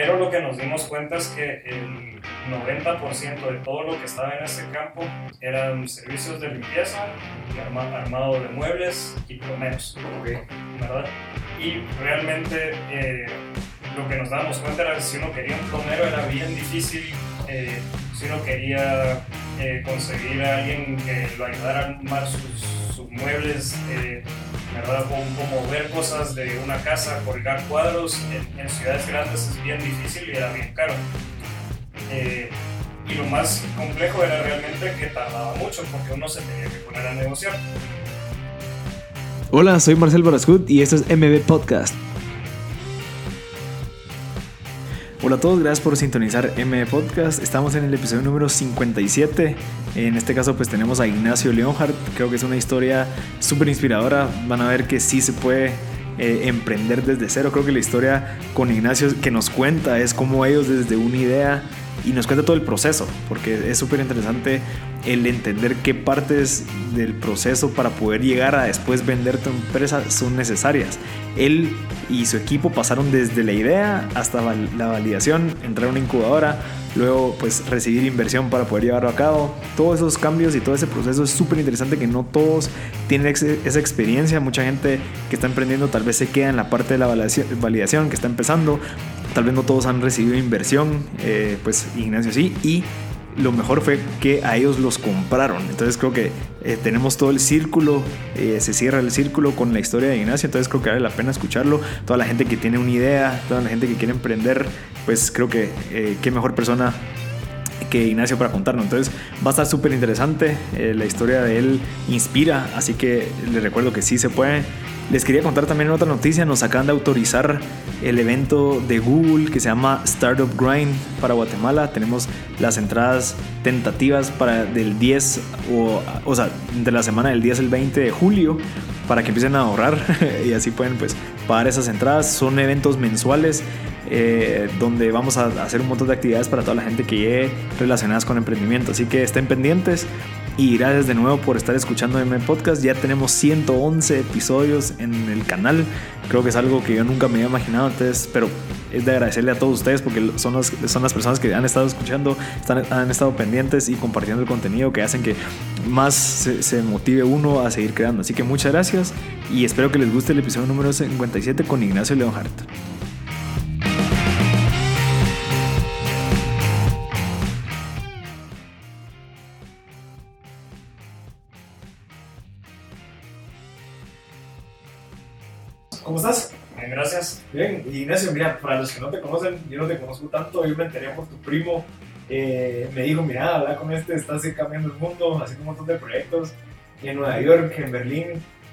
Pero lo que nos dimos cuenta es que el 90% de todo lo que estaba en ese campo eran servicios de limpieza, armado de muebles y plomeros, ¿verdad? Y realmente eh, lo que nos dábamos cuenta era que si uno quería un plomero era bien difícil, eh, si uno quería eh, conseguir a alguien que lo ayudara a armar sus, sus muebles, ¿verdad? Como, ver cosas de una casa, colgar cuadros en, ciudades grandes es bien difícil y era bien caro. Eh, y lo más complejo era realmente que tardaba mucho porque uno se tenía que poner a negociar. Hola, soy Marcel Barascut y esto es MB Podcast. Hola a todos, gracias por sintonizar M Podcast. Estamos en el episodio número 57. En este caso pues tenemos a Ignacio Leonhardt. Creo que es una historia súper inspiradora. Van a ver que sí se puede eh, emprender desde cero. Creo que la historia con Ignacio que nos cuenta es como ellos desde una idea y nos cuenta todo el proceso, porque es súper interesante el entender qué partes del proceso para poder llegar a después vender tu empresa son necesarias. Él y su equipo pasaron desde la idea hasta la validación, entrar a una incubadora, luego pues recibir inversión para poder llevarlo a cabo. Todos esos cambios y todo ese proceso es súper interesante que no todos tienen esa experiencia. Mucha gente que está emprendiendo tal vez se queda en la parte de la validación, que está empezando. Tal vez no todos han recibido inversión, eh, pues Ignacio sí, y lo mejor fue que a ellos los compraron. Entonces creo que eh, tenemos todo el círculo, eh, se cierra el círculo con la historia de Ignacio, entonces creo que vale la pena escucharlo. Toda la gente que tiene una idea, toda la gente que quiere emprender, pues creo que eh, qué mejor persona que Ignacio para contarnos. Entonces va a estar súper interesante, la historia de él inspira, así que les recuerdo que sí se puede. Les quería contar también otra noticia, nos acaban de autorizar el evento de Google que se llama Startup Grind para Guatemala. Tenemos las entradas tentativas para del 10 o, o sea, de la semana del 10 al 20 de julio para que empiecen a ahorrar y así pueden pues pagar esas entradas. Son eventos mensuales eh, donde vamos a hacer un montón de actividades para toda la gente que llegue relacionadas con emprendimiento. Así que estén pendientes. Y gracias de nuevo por estar escuchando M Podcast. Ya tenemos 111 episodios en el canal. Creo que es algo que yo nunca me había imaginado. Entonces, pero es de agradecerle a todos ustedes porque son las, son las personas que han estado escuchando, están, han estado pendientes y compartiendo el contenido que hacen que más se, se motive uno a seguir creando. Así que muchas gracias y espero que les guste el episodio número 57 con Ignacio Leonhardt. ¿Cómo estás? Bien, gracias. Bien, Ignacio, mira, para los que no te conocen, yo no te conozco tanto, yo me enteré por tu primo. Eh, me dijo, mira, habla con este, estás cambiando el mundo, haciendo un montón de proyectos en Nueva York, en Berlín.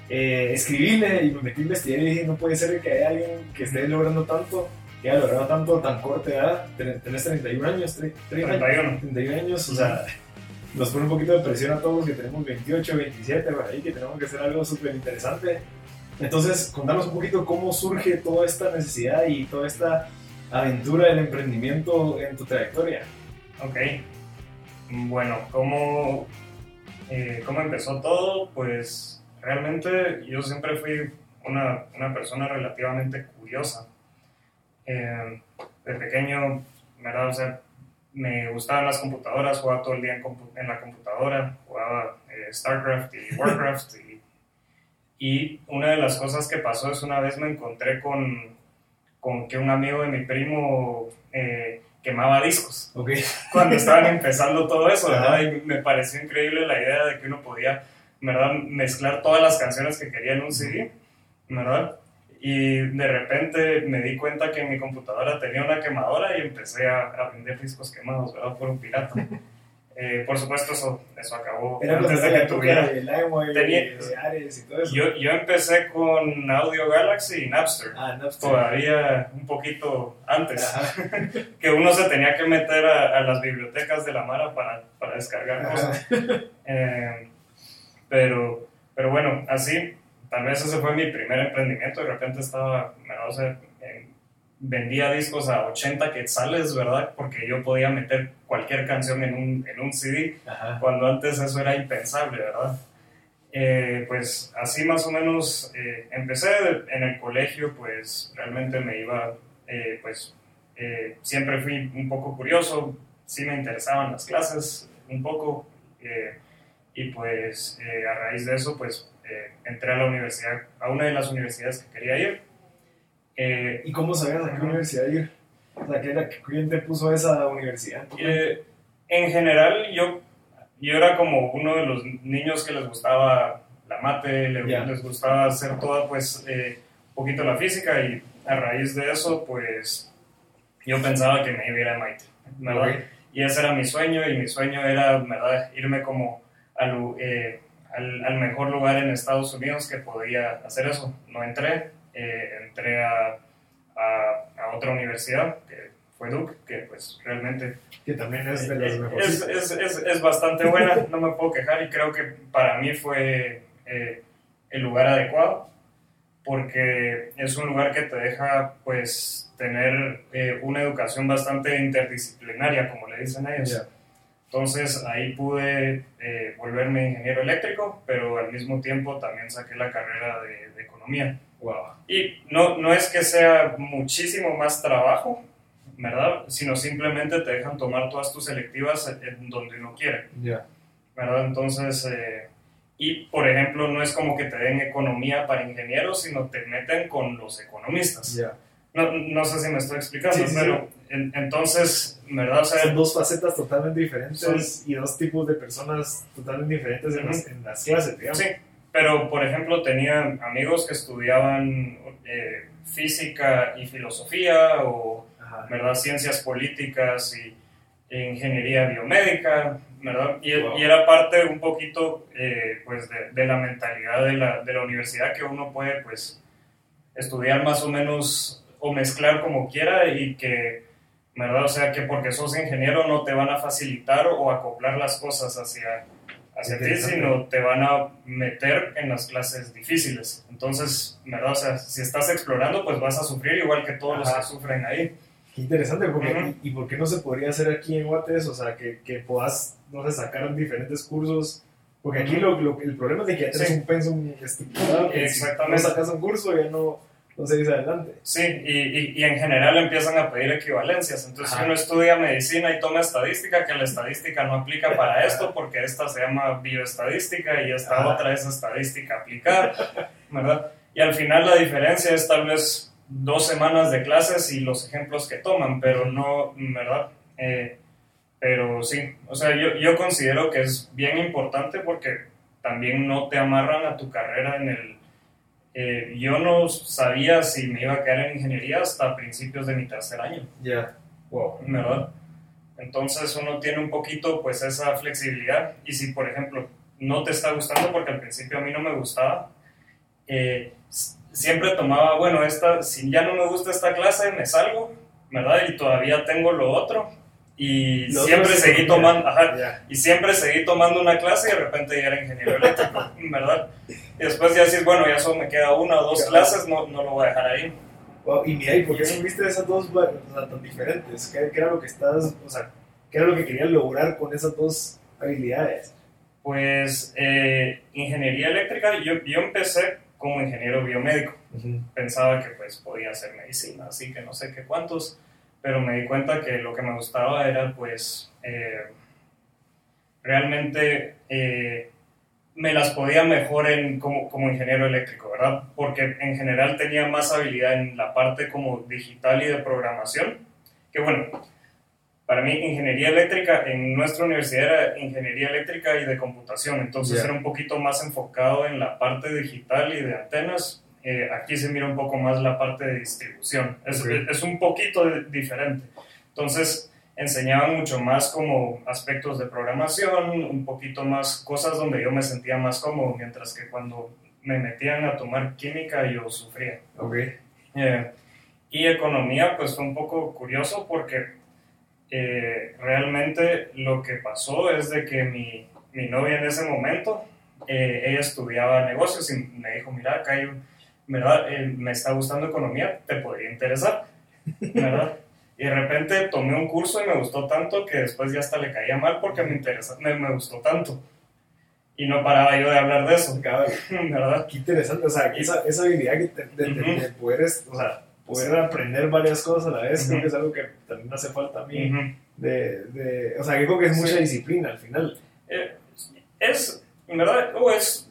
Eh, escribíle y me metí a investigar y dije, no puede ser que haya alguien que esté logrando tanto, que haya logrado tanto tan corta edad. Tenés 31 años, 31. 31 años, o sea, nos pone un poquito de presión a todos que tenemos 28, 27, por ahí, que tenemos que hacer algo súper interesante entonces, contanos un poquito cómo surge toda esta necesidad y toda esta aventura del emprendimiento en tu trayectoria. Ok. Bueno, ¿cómo, eh, ¿cómo empezó todo? Pues realmente yo siempre fui una, una persona relativamente curiosa. Eh, de pequeño, ¿verdad? O sea, me gustaban las computadoras, jugaba todo el día en, la computadora, jugaba eh, StarCraft y Warcraft y y una de las cosas que pasó es una vez me encontré con, con que un amigo de mi primo eh, quemaba discos. Okay. Cuando estaban empezando todo eso, ¿verdad? Y me pareció increíble la idea de que uno podía, ¿verdad? Mezclar todas las canciones que quería en un CD, ¿verdad? Y de repente me di cuenta que mi computadora tenía una quemadora y empecé a, a vender discos quemados, ¿verdad? Por un pirata. Eh, por supuesto, eso, eso acabó antes de que tuviera. Tenía, Ares y todo eso. Yo, yo, empecé con Audio Galaxy y Napster. Ah, Napster. Todavía un poquito antes. que uno se tenía que meter a, las bibliotecas de la Mara para, para descargar cosas. Eh, pero, pero bueno, así, tal vez ese fue mi primer emprendimiento. De repente estaba, no sé, vendía discos a 80 quetzales, ¿verdad? Porque yo podía meter cualquier canción en un, en un CD, cuando antes eso era impensable, ¿verdad? Eh, pues así más o menos eh, empecé en el colegio, pues realmente me iba, eh, pues eh, siempre fui un poco curioso, sí me interesaban las clases un poco eh, y pues a raíz de eso pues entré a la universidad, a una de las universidades que quería ir. ¿Y cómo sabías a qué universidad ir? O sea, ¿quién te puso esa universidad? en general yo, yo era como uno de los niños que les gustaba la mate, les, gustaba hacer toda pues un poquito la física y a raíz de eso pues yo pensaba que me iba a ir a MIT, ¿verdad? Y ese era mi sueño y mi sueño era, ¿verdad? Irme como al, eh, al, al, mejor lugar en Estados Unidos que podía hacer eso. No entré, eh, entré a, a, a, otra universidad, que fue Duke, que pues realmente... Que también es de las eh, mejores. Es, es, es, bastante buena, no me puedo quejar y creo que para mí fue el lugar adecuado porque es un lugar que te deja pues tener eh, una educación bastante interdisciplinaria, como le dicen ellos. Entonces ahí pude eh, volverme ingeniero eléctrico, pero al mismo tiempo también saqué la carrera de, economía. Wow. Y no, no es que sea muchísimo más trabajo, ¿verdad? Sino simplemente te dejan tomar todas tus selectivas en donde uno quiere. Ya. ¿Verdad? Entonces... Eh, y, por ejemplo, no es como que te den economía para ingenieros, sino te meten con los economistas. No, no, sé si me estoy explicando, pero entonces, ¿verdad? O sea, Son dos facetas totalmente diferentes y dos tipos de personas totalmente diferentes en, las, clases, digamos. Sí, pero por ejemplo tenía amigos que estudiaban eh, física y filosofía o, ¿verdad? Ciencias políticas y ingeniería biomédica, ¿verdad? Y, y, era parte un poquito, eh, pues, de, de, la mentalidad de la, de la, universidad que uno puede, pues, estudiar más o menos o mezclar como quiera y que, ¿verdad? O sea, que porque sos ingeniero no te van a facilitar o acoplar las cosas hacia, hacia ti, sino te van a meter en las clases difíciles. Entonces, ¿verdad? O sea, si estás explorando, pues vas a sufrir igual que todos los que sufren ahí interesante, porque, y, por qué no se podría hacer aquí en Guates? O sea, que, que puedas, no sé, sacar diferentes cursos. Porque aquí lo, lo, el problema es de que ya tienes un pensum estructurado, Exactamente. si no sacas un curso ya no, no se dice adelante. Sí, y, y, en general empiezan a pedir equivalencias. Entonces, si uno estudia medicina y toma estadística, que la estadística no aplica para esto, porque esta se llama bioestadística y esta otra es estadística aplicada, ¿verdad? Y al final la diferencia es tal vez dos semanas de clases y los ejemplos que toman, pero no, ¿verdad? Eh, pero sí, o sea, yo, yo considero que es bien importante porque también no te amarran a tu carrera en el... Eh, yo no sabía si me iba a quedar en ingeniería hasta principios de mi tercer año. Ya, wow. ¿Verdad? Entonces uno tiene un poquito pues esa flexibilidad y si por ejemplo no te está gustando porque al principio a mí no me gustaba, eh, siempre tomaba, bueno, esta, si ya no me gusta esta clase, me salgo, ¿verdad? Y todavía tengo lo otro. Y siempre seguí tomando, ajá, y siempre seguí tomando una clase y de repente ya era ingeniero eléctrico, ¿verdad? Y después ya decís, bueno, ya solo me queda una o dos clases, no, no lo voy a dejar ahí. y mira, ¿y por qué no viste esas dos o sea, tan diferentes? ¿Qué, ¿Qué, era lo que estás, o sea, qué era lo que querías lograr con esas dos habilidades? Pues eh, ingeniería eléctrica, yo, yo empecé como ingeniero biomédico. Pensaba que pues podía hacer medicina, así que no sé qué cuántos, pero me di cuenta que lo que me gustaba era pues eh, realmente eh, me las podía mejor en, como, como ingeniero eléctrico, ¿verdad? Porque en general tenía más habilidad en la parte como digital y de programación, que bueno, para mí ingeniería eléctrica en nuestra universidad era ingeniería eléctrica y de computación, entonces era un poquito más enfocado en la parte digital y de antenas. Eh, aquí se mira un poco más la parte de distribución, es, es, un poquito diferente. Entonces enseñaban mucho más como aspectos de programación, un poquito más cosas donde yo me sentía más cómodo, mientras que cuando me metían a tomar química yo sufría. Okay. Eh, y economía pues fue un poco curioso porque eh, realmente lo que pasó es de que mi, mi novia en ese momento, eh, ella estudiaba negocios y me dijo, mira, acá hay, ¿verdad? Eh, me está gustando economía, te podría interesar, ¿verdad? Y de repente tomé un curso y me gustó tanto que después ya hasta le caía mal porque me, interesa, me, me gustó tanto. Y no paraba yo de hablar de eso, ¿verdad? Qué interesante, o sea, esa, esa habilidad que te, de, o sea, poder aprender varias cosas a la vez, creo que es algo que también hace falta a mí. Ujú. de, de, o sea, creo que es mucha Sí. disciplina al final. Eh, es, en verdad, o es-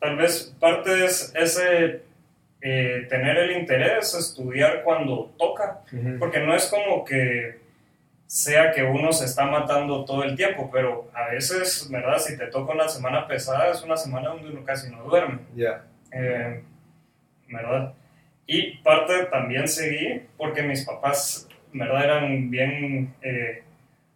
tal vez parte es ese eh, tener el interés, estudiar cuando toca, porque no es como que sea que uno se está matando todo el tiempo, pero a veces, ¿verdad? Si te toca una semana pesada, es una semana donde uno casi no duerme. Ya. Eh, ¿verdad? Y parte también seguí porque mis papás, ¿verdad? Eran bien eh,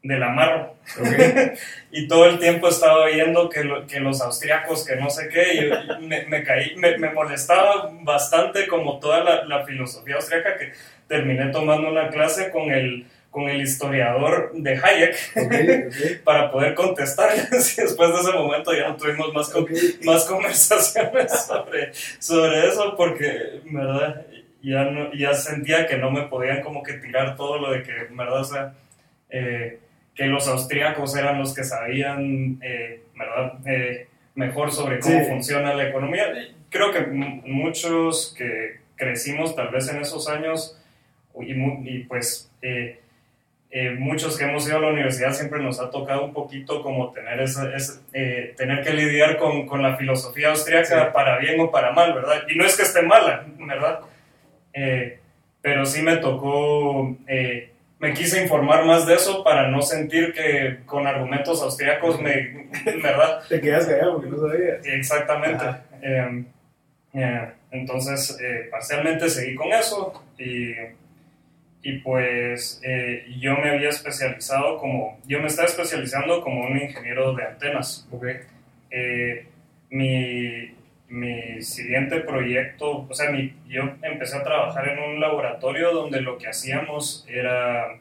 del amarro. Ok. Y todo el tiempo estaba viendo que, lo- que los austriacos, que no sé qué, y me, me caí, me, me molestaba bastante como toda la, la filosofía austriaca que terminé tomando una clase con el, con el historiador de Hayek para poder contestarles y después de ese momento ya no tuvimos más, con- más conversaciones sobre, sobre eso porque, ¿verdad? Ya, no, ya sentía que no me podían como que tirar todo lo de que, ¿verdad? O sea, eh, que los austríacos eran los que sabían, eh, ¿verdad? Eh, mejor sobre cómo Sí. funciona la economía. Creo que muchos que crecimos tal vez en esos años y, y pues... eh, eh, muchos que hemos ido a la universidad siempre nos ha tocado un poquito como tener, ese, ese, eh, tener que lidiar con, con la filosofía austriaca Sí. para bien o para mal, ¿verdad? Y no es que esté mala, ¿verdad? Eh, pero sí me tocó, eh, me quise informar más de eso para no sentir que con argumentos austriacos me, ¿verdad? Te quedas callado porque no sabías. Exactamente. Eh, eh, entonces, eh, parcialmente seguí con eso y, y pues yo me había especializado como, yo me estaba especializando como un ingeniero de antenas. Ok. Mi, mi siguiente proyecto, o sea, mi- yo empecé a trabajar en un laboratorio donde lo que hacíamos era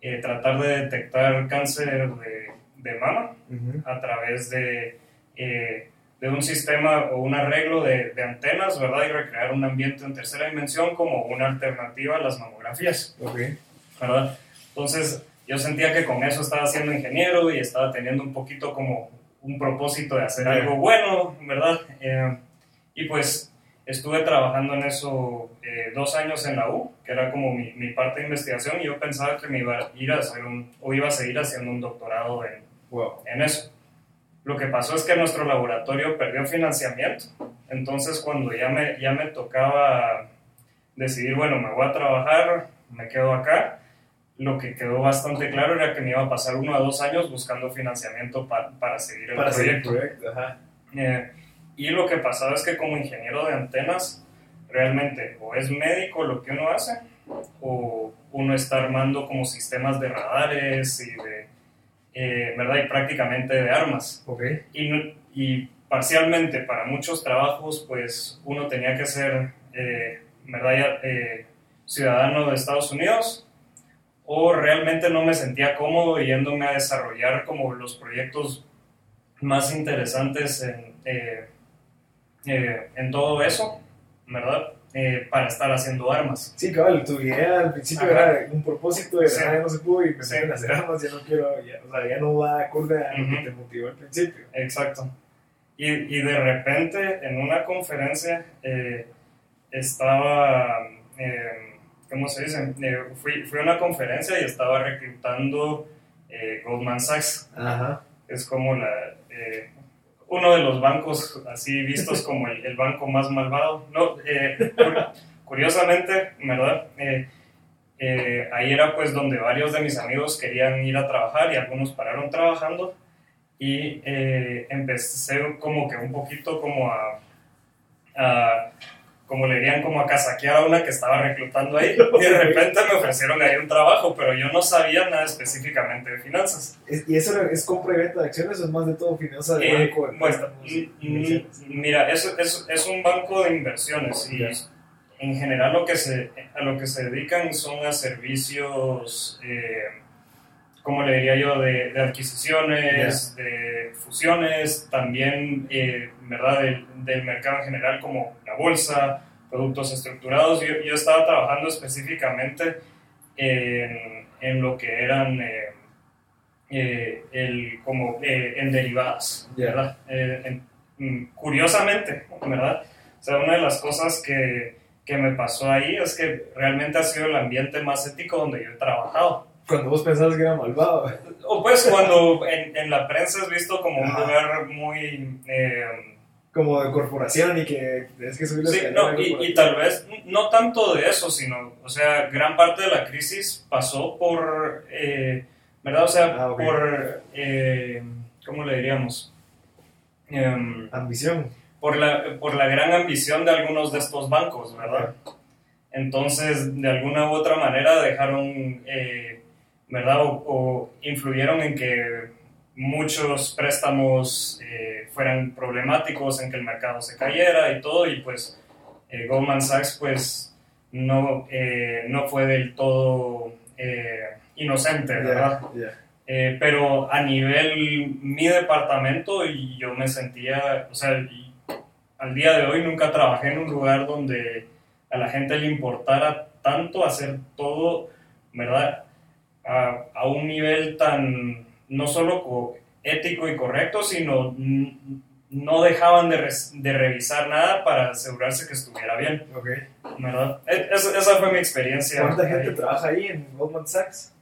eh, tratar de detectar cáncer de, de mama Ujú. a través de, eh, de un sistema o un arreglo de, de antenas, ¿verdad? Y recrear un ambiente en tercera dimensión como una alternativa a las mamografías, Ok. ¿verdad? Entonces, yo sentía que con eso estaba siendo ingeniero y estaba teniendo un poquito como un propósito de hacer algo bueno, ¿verdad? Eh, y pues estuve trabajando en eso eh, dos años en la U, que era como mi, mi parte de investigación, y yo pensaba que me iba a ir a hacer un, o iba a seguir haciendo un doctorado en, Wow. en eso. Lo que pasó es que nuestro laboratorio perdió financiamiento. Entonces, cuando ya me, ya me tocaba decidir, bueno, me voy a trabajar, me quedo acá, lo que quedó bastante claro era que me iba a pasar uno a dos años buscando financiamiento pa- para seguir el Para seguir el proyecto. proyecto, ajá. Eh, y lo que pasaba es que como ingeniero de antenas, realmente o es médico lo que uno hace, o uno está armando como sistemas de radares y de, eh, ¿verdad? Y prácticamente de armas. Ok. Y, y parcialmente para muchos trabajos, pues uno tenía que ser, eh, ¿verdad? Eh, ciudadano de Estados Unidos o realmente no me sentía cómodo yéndome a desarrollar como los proyectos más interesantes en, eh, eh, en todo eso, ¿verdad? Eh, para estar haciendo armas. Sí, cabal, tu idea al principio Ajá. era un propósito de Sí. "Ah, ya no se pudo y me Sí. a hacer armas, ya no quiero, ya, o sea, ya no va acorde a lo que te motivó al principio. Exacto. Y, y de repente en una conferencia eh, estaba, eh, ¿cómo se dice? Fui, fui a una conferencia y estaba reclutando Goldman Sachs. Ajá. Es como la, uno de los bancos así vistos como el, banco más malvado. No, eh, cur- curiosamente, ¿verdad? Eh, eh, ahí era pues donde varios de mis amigos querían ir a trabajar y algunos pararon trabajando y eh, empecé como que un poquito como a- como le dirían como a casaquear a una que estaba reclutando ahí y de repente me ofrecieron ahí un trabajo pero yo no sabía nada específicamente de finanzas ¿Y eso es compra y venta de acciones o es más de todo finanzas de Eh, banco? de pues, mm, mm, mira, es, es, es un banco de inversiones y en general lo que se, a lo que se dedican son a servicios, eh, como le diría yo, de, de adquisiciones, de fusiones, también, eh, ¿verdad?, del, del mercado en general como la bolsa, productos estructurados. Yo, yo estaba trabajando específicamente en, en lo que eran... eh, eh, el, como en derivadas. ¿verdad? En- mm, curiosamente, ¿verdad? O sea, una de las cosas que, que me pasó ahí es que realmente ha sido el ambiente más ético donde yo he trabajado. Cuando vos pensabas que era malvado. O pues cuando en, en la prensa es visto como un lugar muy... Eh, como de corporación y que es que subir la Sí, no, y, y, tal vez no tanto de eso, sino, o sea, gran parte de la crisis pasó por, eh, ¿verdad? O sea, Ah, ok. por, eh, ¿cómo le diríamos? Em, Ambición. por, la, por la gran ambición de algunos de estos bancos, ¿verdad? Entonces, de alguna u otra manera dejaron, eh, ¿verdad? O, o influyeron en que muchos préstamos eh, fueran problemáticos, en que el mercado se cayera y todo, y pues eh, Goldman Sachs pues no, eh, no fue del todo eh, inocente, ¿verdad? Ya. Eh, pero a nivel mi departamento y yo me sentía, o sea, y al día de hoy nunca trabajé en un lugar donde a la gente le importara tanto hacer todo, ¿verdad? A, a un nivel tan, no solo co- ético y correcto, sino no dejaban de, res- de revisar nada para asegurarse que estuviera bien, Ok. ¿verdad? E- esa, esa fue mi experiencia. ¿Cuánta ahí. gente trabaja ahí en Goldman Sachs?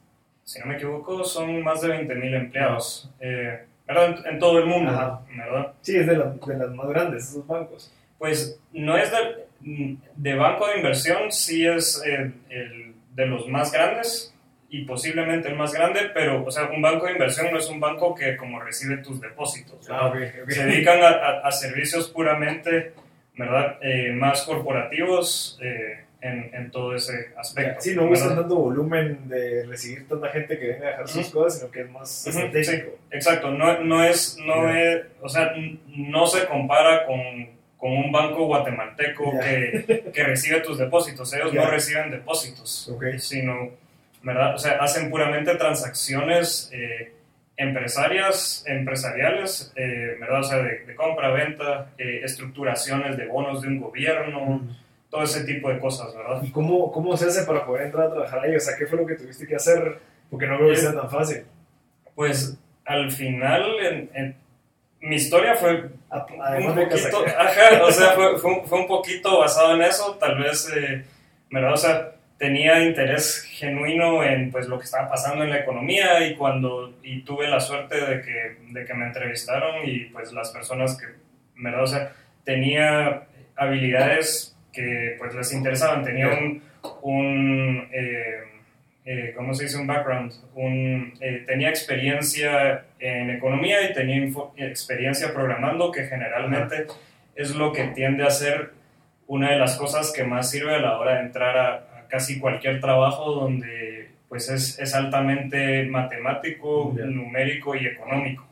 si no me equivoco, son más de 20.000 empleados, eh, ¿verdad? En, en todo el mundo, Ajá. ¿verdad? Sí, es de, la- de las más grandes, esos bancos. Pues no es de, de banco de inversión, sí es eh, el de los más grandes y posiblemente el más grande, pero, o sea, un banco de inversión no es un banco que como recibe tus depósitos. Ah, ok, ok. Se dedican a, a- a servicios puramente, ¿verdad? Eh, más corporativos eh, en, en todo ese aspecto. Sí, no buscan ¿verdad? tanto volumen de recibir tanta gente que venga a dejar sus Ujú. cosas, sino que es más Ujú, estratégico. Exacto, no, no es, no Ya. es, o sea, no se compara con, con un banco guatemalteco Ya. que, que recibe tus depósitos. Ellos Ya. no reciben depósitos, Ok. sino, ¿verdad? O sea, hacen puramente transacciones eh, empresarias, empresariales, eh, ¿verdad? O sea, de, de compra, venta, eh, estructuraciones de bonos de un gobierno, todo ese tipo de cosas, ¿verdad? ¿Y cómo, cómo se hace para poder entrar a trabajar ahí? O sea, ¿qué fue lo que tuviste que hacer? Porque no creo que Eh, sea tan fácil. Pues al final, en- en- mi historia fue un poquito, ajá, o sea, fue, fue, un- fue un poquito basado en eso, tal vez, eh, ¿verdad? O sea, tenía interés genuino en pues lo que estaba pasando en la economía y cuando, y tuve la suerte de que, de que me entrevistaron y pues las personas que, ¿verdad? O sea, tenía habilidades que pues les interesaban, tenía un, un eh, eh, ¿cómo se dice? Un background, un, eh, tenía experiencia en economía y tenía info- experiencia programando, que generalmente es lo que tiende a ser una de las cosas que más sirve a la hora de entrar a, a casi cualquier trabajo donde pues es, es altamente matemático, numérico y económico.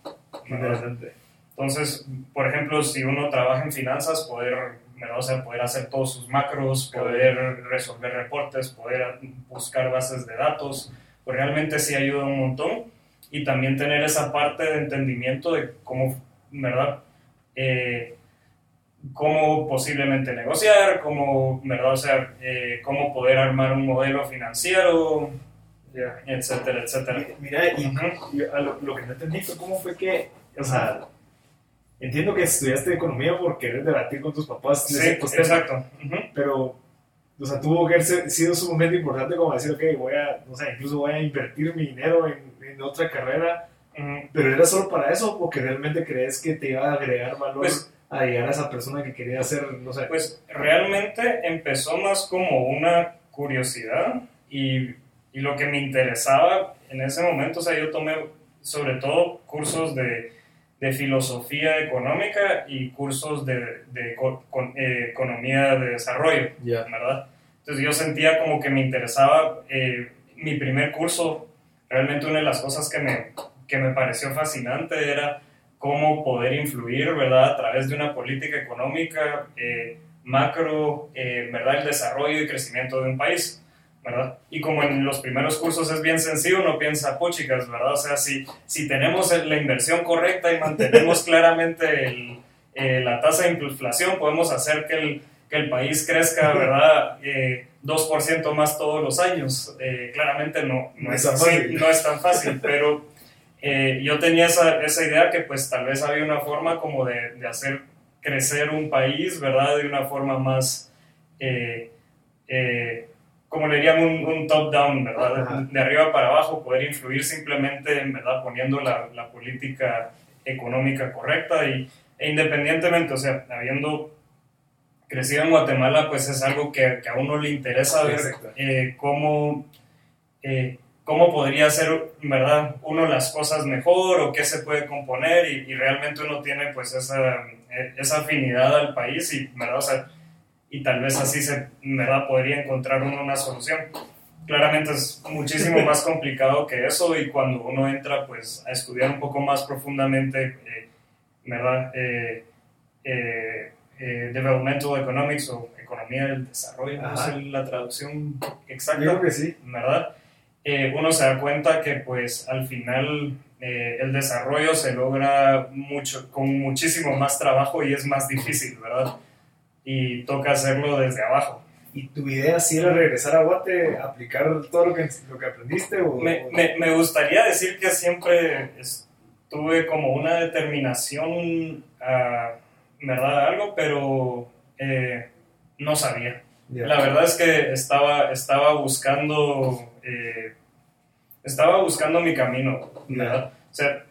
Entonces, por ejemplo, si uno trabaja en finanzas, poder. O sea, poder hacer todos sus macros, poder resolver reportes, poder buscar bases de datos, pues realmente sí ayuda un montón. Y también tener esa parte de entendimiento de cómo, ¿verdad? Eh, cómo posiblemente negociar, cómo, ¿verdad? O sea, eh, cómo poder armar un modelo financiero, Ya. etcétera, etcétera. Mi- Mira, y, lo, lo que no entendí fue cómo fue que, o sea, entiendo que estudiaste economía por querer debatir con tus papás Sí, exacto. Pero, o sea, tuvo que haber sido su momento importante como decir, ok, voy a, o sea, incluso voy a invertir mi dinero en, en otra carrera, pero era solo para eso, porque realmente crees que te iba a agregar valor Pues- a llegar a esa persona que quería hacer, no sé, Pues realmente empezó más como una curiosidad y, y lo que me interesaba en ese momento, o sea, yo tomé sobre todo cursos de, de filosofía económica y cursos de, de co- con- eh, economía de desarrollo, ya, ¿verdad? Entonces yo sentía como que me interesaba eh, mi primer curso, realmente una de las cosas que me, que me pareció fascinante era cómo poder influir, ¿verdad? A través de una política económica eh, macro, eh, ¿verdad? El desarrollo y crecimiento de un país, ¿verdad? Y como en los primeros cursos es bien sencillo, uno piensa, chicas, ¿verdad? O sea, si, si tenemos la inversión correcta y mantenemos claramente el, eh, la tasa de inflación, podemos hacer que el, que el país crezca, ¿verdad? Eh, 2% más todos los años. Eh, claramente no, no, es así, no es tan fácil, pero eh, yo tenía esa, esa idea que pues tal vez había una forma como de, de hacer crecer un país, ¿verdad? De una forma más, eh, eh, como le dirían, un, un top-down, ¿verdad? Ajá. De, arriba para abajo, poder influir simplemente, en verdad, poniendo la, la política económica correcta y, e independientemente, o sea, habiendo crecido en Guatemala, pues es algo que, que a uno le interesa ver eh, cómo, eh, cómo podría hacer, ¿verdad? Uno las cosas mejor o qué se puede componer y, y realmente uno tiene pues esa, eh, esa afinidad al país y, ¿verdad? O sea, y tal vez así se, ¿verdad? Podría encontrar uno una solución. Claramente es muchísimo más complicado que eso y cuando uno entra pues a estudiar un poco más profundamente, eh, ¿verdad? Eh, eh, eh, developmental Economics o Economía del Desarrollo, no sé la traducción Yo exacta. creo que sí. ¿verdad? Eh, uno se da cuenta que pues al final eh, el desarrollo se logra mucho, con muchísimo más trabajo y es más difícil, ¿verdad? Y toca hacerlo desde abajo. ¿Y tu idea sí era regresar a Guate, aplicar todo lo que, lo que aprendiste? O, Me, me- me gustaría decir que siempre tuve como una determinación, a, ¿verdad? Algo, pero eh, no sabía. La verdad es que estaba, estaba buscando, eh, estaba buscando mi camino, ¿verdad? O sea,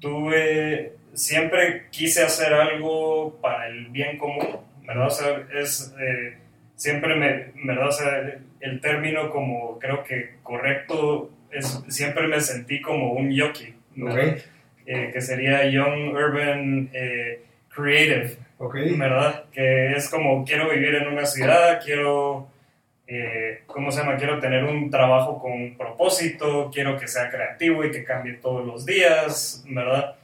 tuve, siempre quise hacer algo para el bien común, ¿verdad? O sea, es, eh, siempre me, ¿verdad? O sea, el término como creo que correcto, es, siempre me sentí como un yoki, ¿verdad? Ok, Eh, que sería Young Urban Creative, ok. ¿verdad? Que es como quiero vivir en una ciudad, quiero, eh, ¿cómo se llama? Quiero tener un trabajo con propósito, quiero que sea creativo y que cambie todos los días, ¿verdad?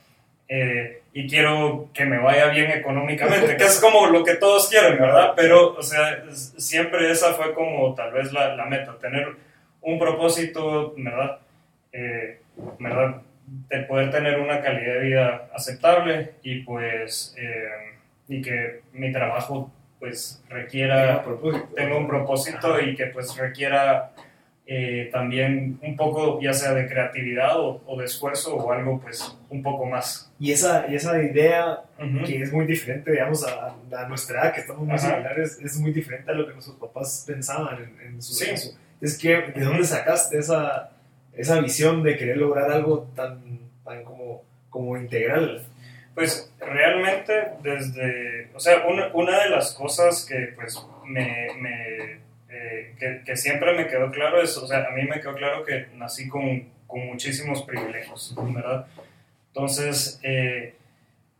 Eh, y quiero que me vaya bien económicamente, que es como lo que todos quieren, ¿verdad? Pero, o sea, siempre esa fue como tal vez la, la meta, tener un propósito, ¿verdad? Eh, ¿verdad? De poder tener una calidad de vida aceptable y pues, eh, y que mi trabajo pues requiera tenga un propósito y que pues requiera eh, también un poco ya sea de creatividad o, o de esfuerzo o algo pues un poco más. Y esa, y esa idea que es muy diferente, digamos, a, a nuestra edad, que estamos muy Ajá. similares, es muy diferente a lo que nuestros papás pensaban en, en su Sí. Es que, ¿de dónde sacaste esa, esa visión de querer lograr algo tan, tan como, como integral? Pues realmente desde, o sea, una, una de las cosas que pues me, me, eh, que, siempre me quedó claro es, o sea, a mí me quedó claro que nací con, con muchísimos privilegios, ¿verdad? Entonces, eh,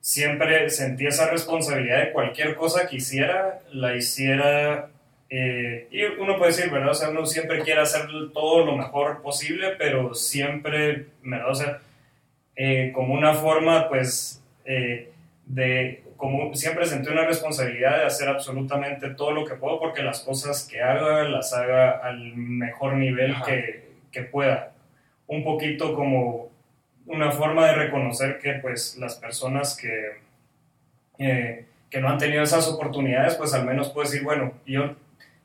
siempre sentí esa responsabilidad de cualquier cosa que hiciera, la hiciera, eh, y uno puede decir, ¿verdad? O sea, uno siempre quiere hacer todo lo mejor posible, pero siempre, ¿verdad? O sea, como una forma, pues, eh, de, como siempre sentí una responsabilidad de hacer absolutamente todo lo que puedo porque las cosas que haga las haga al mejor nivel que, que pueda. Un poquito como una forma de reconocer que, pues, las personas que, eh, que no han tenido esas oportunidades, pues al menos puedo decir, bueno, yo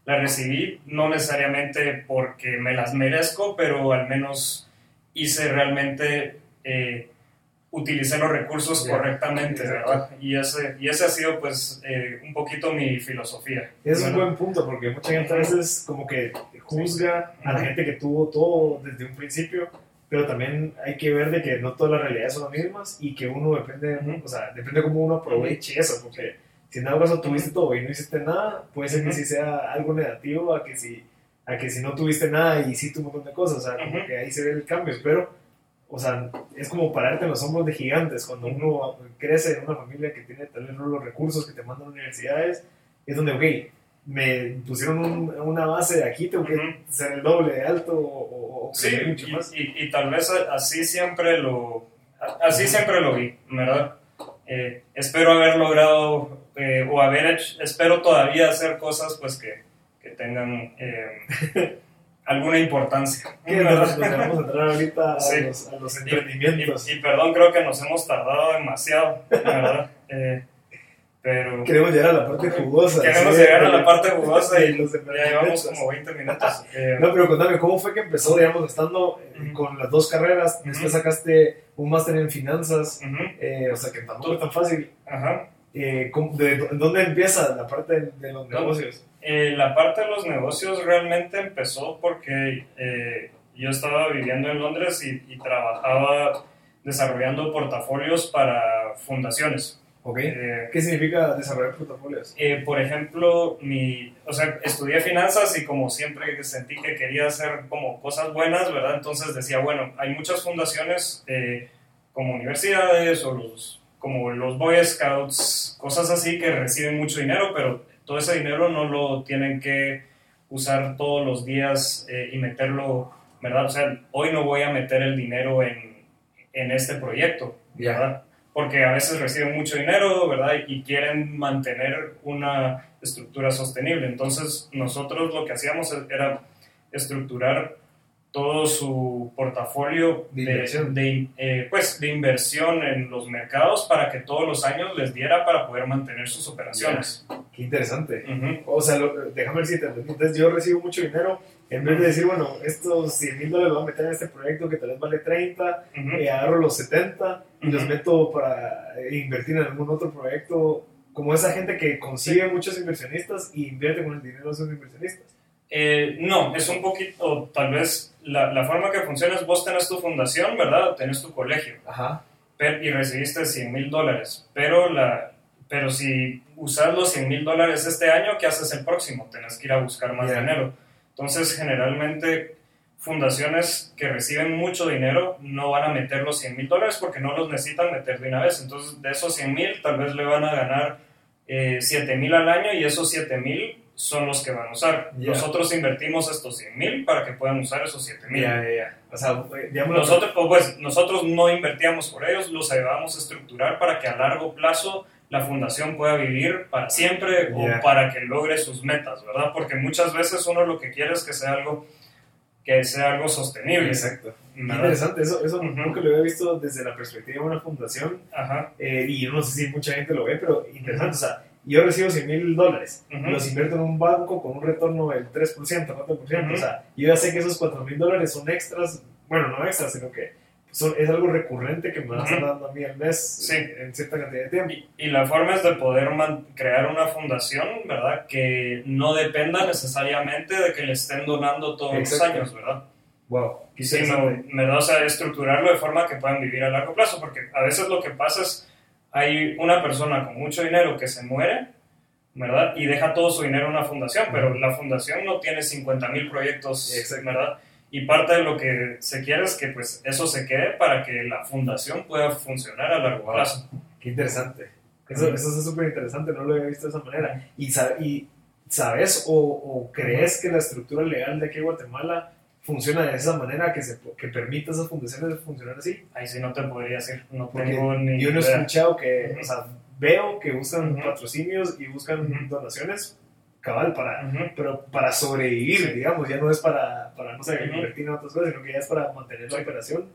la recibí, no necesariamente porque me las merezco, pero al menos hice realmente, eh, utilicé los recursos Ya, correctamente, exacto. ¿verdad? Y ese, y ese ha sido pues eh, un poquito mi filosofía. Es un ¿verdad? buen punto, porque mucha gente a veces como que juzga a la gente que tuvo todo desde un principio, pero también hay que ver de que no todas las realidades son las mismas y que uno depende, o sea, depende cómo uno aproveche eso, porque si en dado caso tuviste todo y no hiciste nada, puede ser que Ujú. sí sea algo negativo a que si, a que si no tuviste nada y hiciste un montón de cosas, o sea, como Ujú. que ahí se ve el cambio, pero, o sea, es como pararte en los hombros de gigantes, cuando uno crece en una familia que tiene tal vez los recursos que te mandan a universidades, es donde, ok, me pusieron un- una base de aquí, tengo que Ujú. ser el doble de alto o, o Sí, mucho y, más. y- y tal vez así siempre lo, así siempre lo vi, ¿verdad? Eh, espero haber logrado eh, o haber hecho, espero todavía hacer cosas pues que, que tengan eh, alguna importancia. Que ¿verdad? nos, entrar ahorita a, Sí. los, a los Y, emprendimientos. y- y perdón, creo que nos hemos tardado demasiado, ¿verdad? Eh, pero Queremos llegar a la parte jugosa. queremos sí, llegar a de- la parte jugosa de y los ya llevamos como 20 minutos. Eh, No, pero contame, ¿cómo fue que empezó, digamos, estando eh, Ujú. con las dos carreras? Después Ujú. sacaste un máster en finanzas, ujú, eh, o sea que tampoco es tan fácil. ajá. Eh, ¿De dónde empieza la parte de, los negocios? Eh, la parte de los negocios realmente empezó porque eh, yo estaba viviendo en Londres y, trabajaba desarrollando portafolios para fundaciones. Okay. ¿Qué significa desarrollar portafolios? por ejemplo, mi, o sea, estudié finanzas y como siempre sentí que quería hacer como cosas buenas, ¿verdad? Entonces decía, bueno, hay muchas fundaciones como universidades o los como los Boy Scouts, cosas así que reciben mucho dinero, pero todo ese dinero no lo tienen que usar todos los días eh, y meterlo, ¿verdad? O sea, hoy no voy a meter el dinero en, en este proyecto, ¿verdad? Porque a veces reciben mucho dinero, ¿verdad? Y quieren mantener una estructura sostenible. Entonces, nosotros lo que hacíamos era estructurar todo su portafolio de, inversión. Eh, pues, de inversión en los mercados para que todos los años les diera para poder mantener sus operaciones. Qué interesante. O sea, déjame ver si te Entonces, yo recibo mucho dinero. En vez de decir, bueno, estos 100 mil dólares los voy a meter en este proyecto que tal vez vale 30, y agarro los 70 y los meto para invertir en algún otro proyecto, como esa gente que consigue muchos inversionistas y invierte con el dinero de esos inversionistas. Eh, no, es un poquito, tal vez la, la, forma que funciona es vos tenés tu fundación, ¿verdad? Tenés tu colegio. Ajá. y recibiste 100 mil dólares. Pero, la, pero si usas los 100 mil dólares este año, ¿qué haces el próximo? Tenés que ir a buscar más dinero. Entonces, generalmente, fundaciones que reciben mucho dinero no van a meter los 100 mil dólares porque no los necesitan meter de una vez. Entonces, de esos 100 mil, tal vez le van a ganar eh, 7 mil al año y esos 7 mil son los que van a usar. Nosotros invertimos estos 100 mil para que puedan usar esos 7 mil. O sea, nosotros, pues, nosotros no invertíamos por ellos, los ayudábamos a estructurar para que a largo plazo la fundación pueda vivir para siempre o para que logre sus metas, ¿verdad? Porque muchas veces uno lo que quiere es que sea algo que sea algo sostenible. Exacto. Interesante, eso, eso nunca lo había visto desde la perspectiva de una fundación. Ajá. Eh, y yo no sé si mucha gente lo ve, pero interesante. O sea, yo recibo 100 mil dólares, los invierto en un banco con un retorno del 3%, 4%, o sea, yo ya sé que esos 4 mil dólares son extras, bueno, no extras, sino que son, es algo recurrente que me van a estar dando a mí al mes en cierta cantidad de tiempo. Y, la forma es de poder crear una fundación, ¿verdad? Que no dependa necesariamente de que le estén donando todos los años, ¿verdad? Wow. Sino, ¿verdad? O sea, estructurarlo de forma que puedan vivir a largo plazo, porque a veces lo que pasa es hay una persona con mucho dinero que se muere, ¿verdad? Y deja todo su dinero en una fundación, pero la fundación no tiene 50 mil proyectos, ¿verdad? Y parte de lo que se quiere es que pues eso se quede para que la fundación pueda funcionar a largo plazo. Qué interesante. Eso, eso es súper interesante, no lo había visto de esa manera. ¿Y, y sabes o, o, crees que la estructura legal de aquí en Guatemala funciona de esa manera, que, se, que permita a esas fundaciones funcionar así. Ahí sí no te podría decir, no tengo ni Yo no he escuchado que, o sea, veo que buscan patrocinios y buscan donaciones, cabal, para, pero para sobrevivir, digamos, ya no es para, para no sé, invertir en otras cosas, sino que ya es para mantener la operación.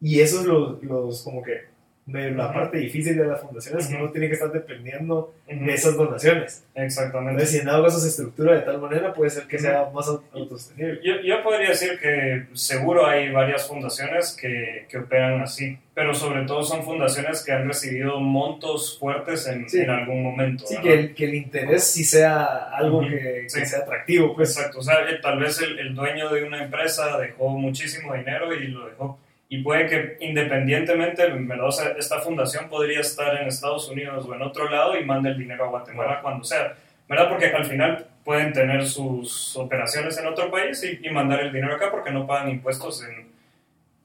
Y eso es los, los como que de la parte difícil de las fundaciones que uno tiene que estar dependiendo de esas donaciones. Exactamente. Entonces, si en caso se estructura de tal manera, puede ser que sea más autosostenible. Yo, yo, podría decir que seguro hay varias fundaciones que, que, operan así, pero sobre todo son fundaciones que han recibido montos fuertes en, en algún momento. Sí, que el, que el, interés sí sea algo que, sea atractivo. Pues. Exacto, o sea, eh, tal vez el, el dueño de una empresa dejó muchísimo dinero y lo dejó y puede que independientemente, ¿verdad? O sea, esta fundación podría estar en Estados Unidos o en otro lado y mande el dinero a Guatemala cuando sea, ¿verdad? Porque al final pueden tener sus operaciones en otro país y, mandar el dinero acá porque no pagan impuestos en,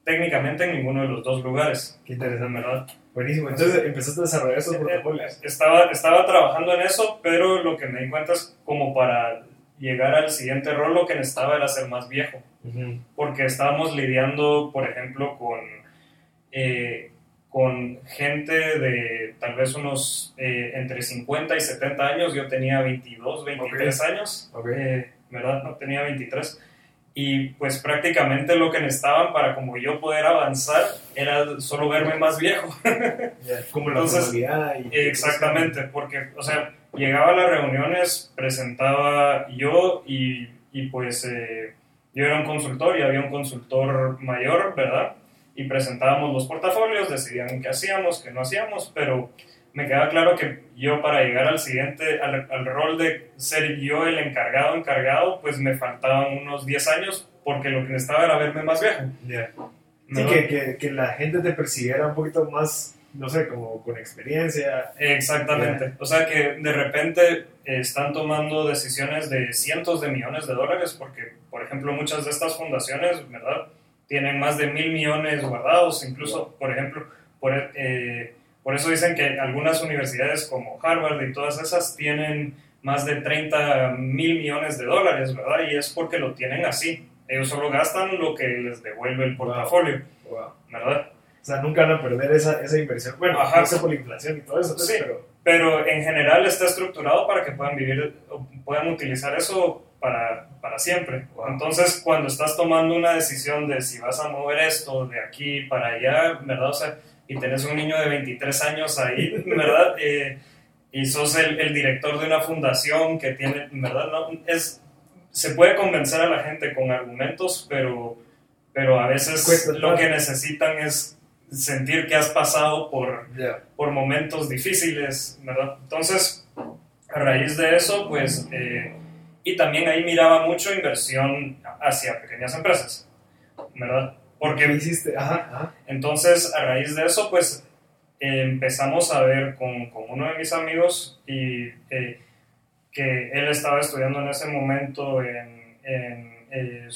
técnicamente en ninguno de los dos lugares. Qué interesante, ¿verdad? Buenísimo. Entonces empezaste a desarrollar esos eh, portafolios. Estaba, estaba trabajando en eso, pero lo que me di cuenta es como para llegar al siguiente rol lo que necesitaba era ser más viejo porque estábamos lidiando, por ejemplo, con, eh, con gente de tal vez unos eh, entre 50 y 70 años, yo tenía 22, 23 años, eh, ¿verdad? No, tenía 23. Y pues prácticamente lo que necesitaban para como yo poder avanzar era solo verme más viejo. como la Entonces, y Exactamente, porque, o sea, llegaba a las reuniones, presentaba yo y, y pues yo era un consultor y había un consultor mayor, ¿verdad? Y presentábamos los portafolios, decidían qué hacíamos, qué no hacíamos, pero me queda claro que yo para llegar al siguiente, al, al, rol de ser yo el encargado, encargado, pues me faltaban unos 10 años porque lo que necesitaba era verme más viejo. Yeah. Sí, que, que, que, la gente te persiguiera un poquito más, no sé, como con experiencia. Exactamente. Yeah. O sea que de repente están tomando decisiones de cientos de millones de dólares porque, por ejemplo, muchas de estas fundaciones, ¿verdad? Tienen más de mil millones guardados, incluso, por ejemplo, por... Eh, por eso dicen que algunas universidades como Harvard y todas esas tienen más de 30 mil millones de dólares, ¿verdad? Y es porque lo tienen así. Ellos solo gastan lo que les devuelve el portafolio, wow. Wow. ¿verdad? O sea, nunca van a perder esa, esa inversión. Bueno, Ajá. no sé por la inflación y todo eso, sí, pero... pero en general está estructurado para que puedan vivir, puedan utilizar eso para, para siempre. Wow. Entonces, cuando estás tomando una decisión de si vas a mover esto de aquí para allá, ¿verdad? O sea, y tenés un niño de 23 años ahí, ¿verdad? Eh, y sos el, el, director de una fundación que tiene, ¿verdad? No, es, se puede convencer a la gente con argumentos, pero, pero a veces lo que necesitan es sentir que has pasado por, yeah. por momentos difíciles, ¿verdad? Entonces, a raíz de eso, pues, eh, y también ahí miraba mucho inversión hacia pequeñas empresas, ¿verdad? Porque, ¿Qué hiciste? Ajá, ajá. Entonces, a raíz de eso, pues eh, empezamos a ver con, con, uno de mis amigos y eh, que él estaba estudiando en ese momento en, en eh,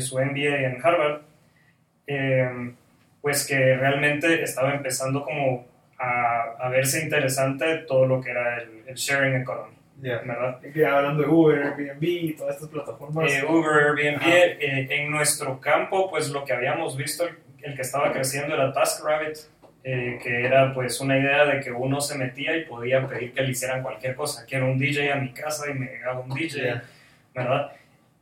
su MBA en Harvard, pues que realmente estaba empezando como a, a, verse interesante todo lo que era el, el sharing economy. Yeah. ¿verdad? Y hablando de Uber, Airbnb, todas estas plataformas. Eh, Uber, Airbnb, eh, en nuestro campo, pues lo que habíamos visto, el, el que estaba creciendo era TaskRabbit, eh, que era pues una idea de que uno se metía y podía pedir que le hicieran cualquier cosa. Quiero un DJ a mi casa y me llegaba un DJ, Yeah. ¿verdad?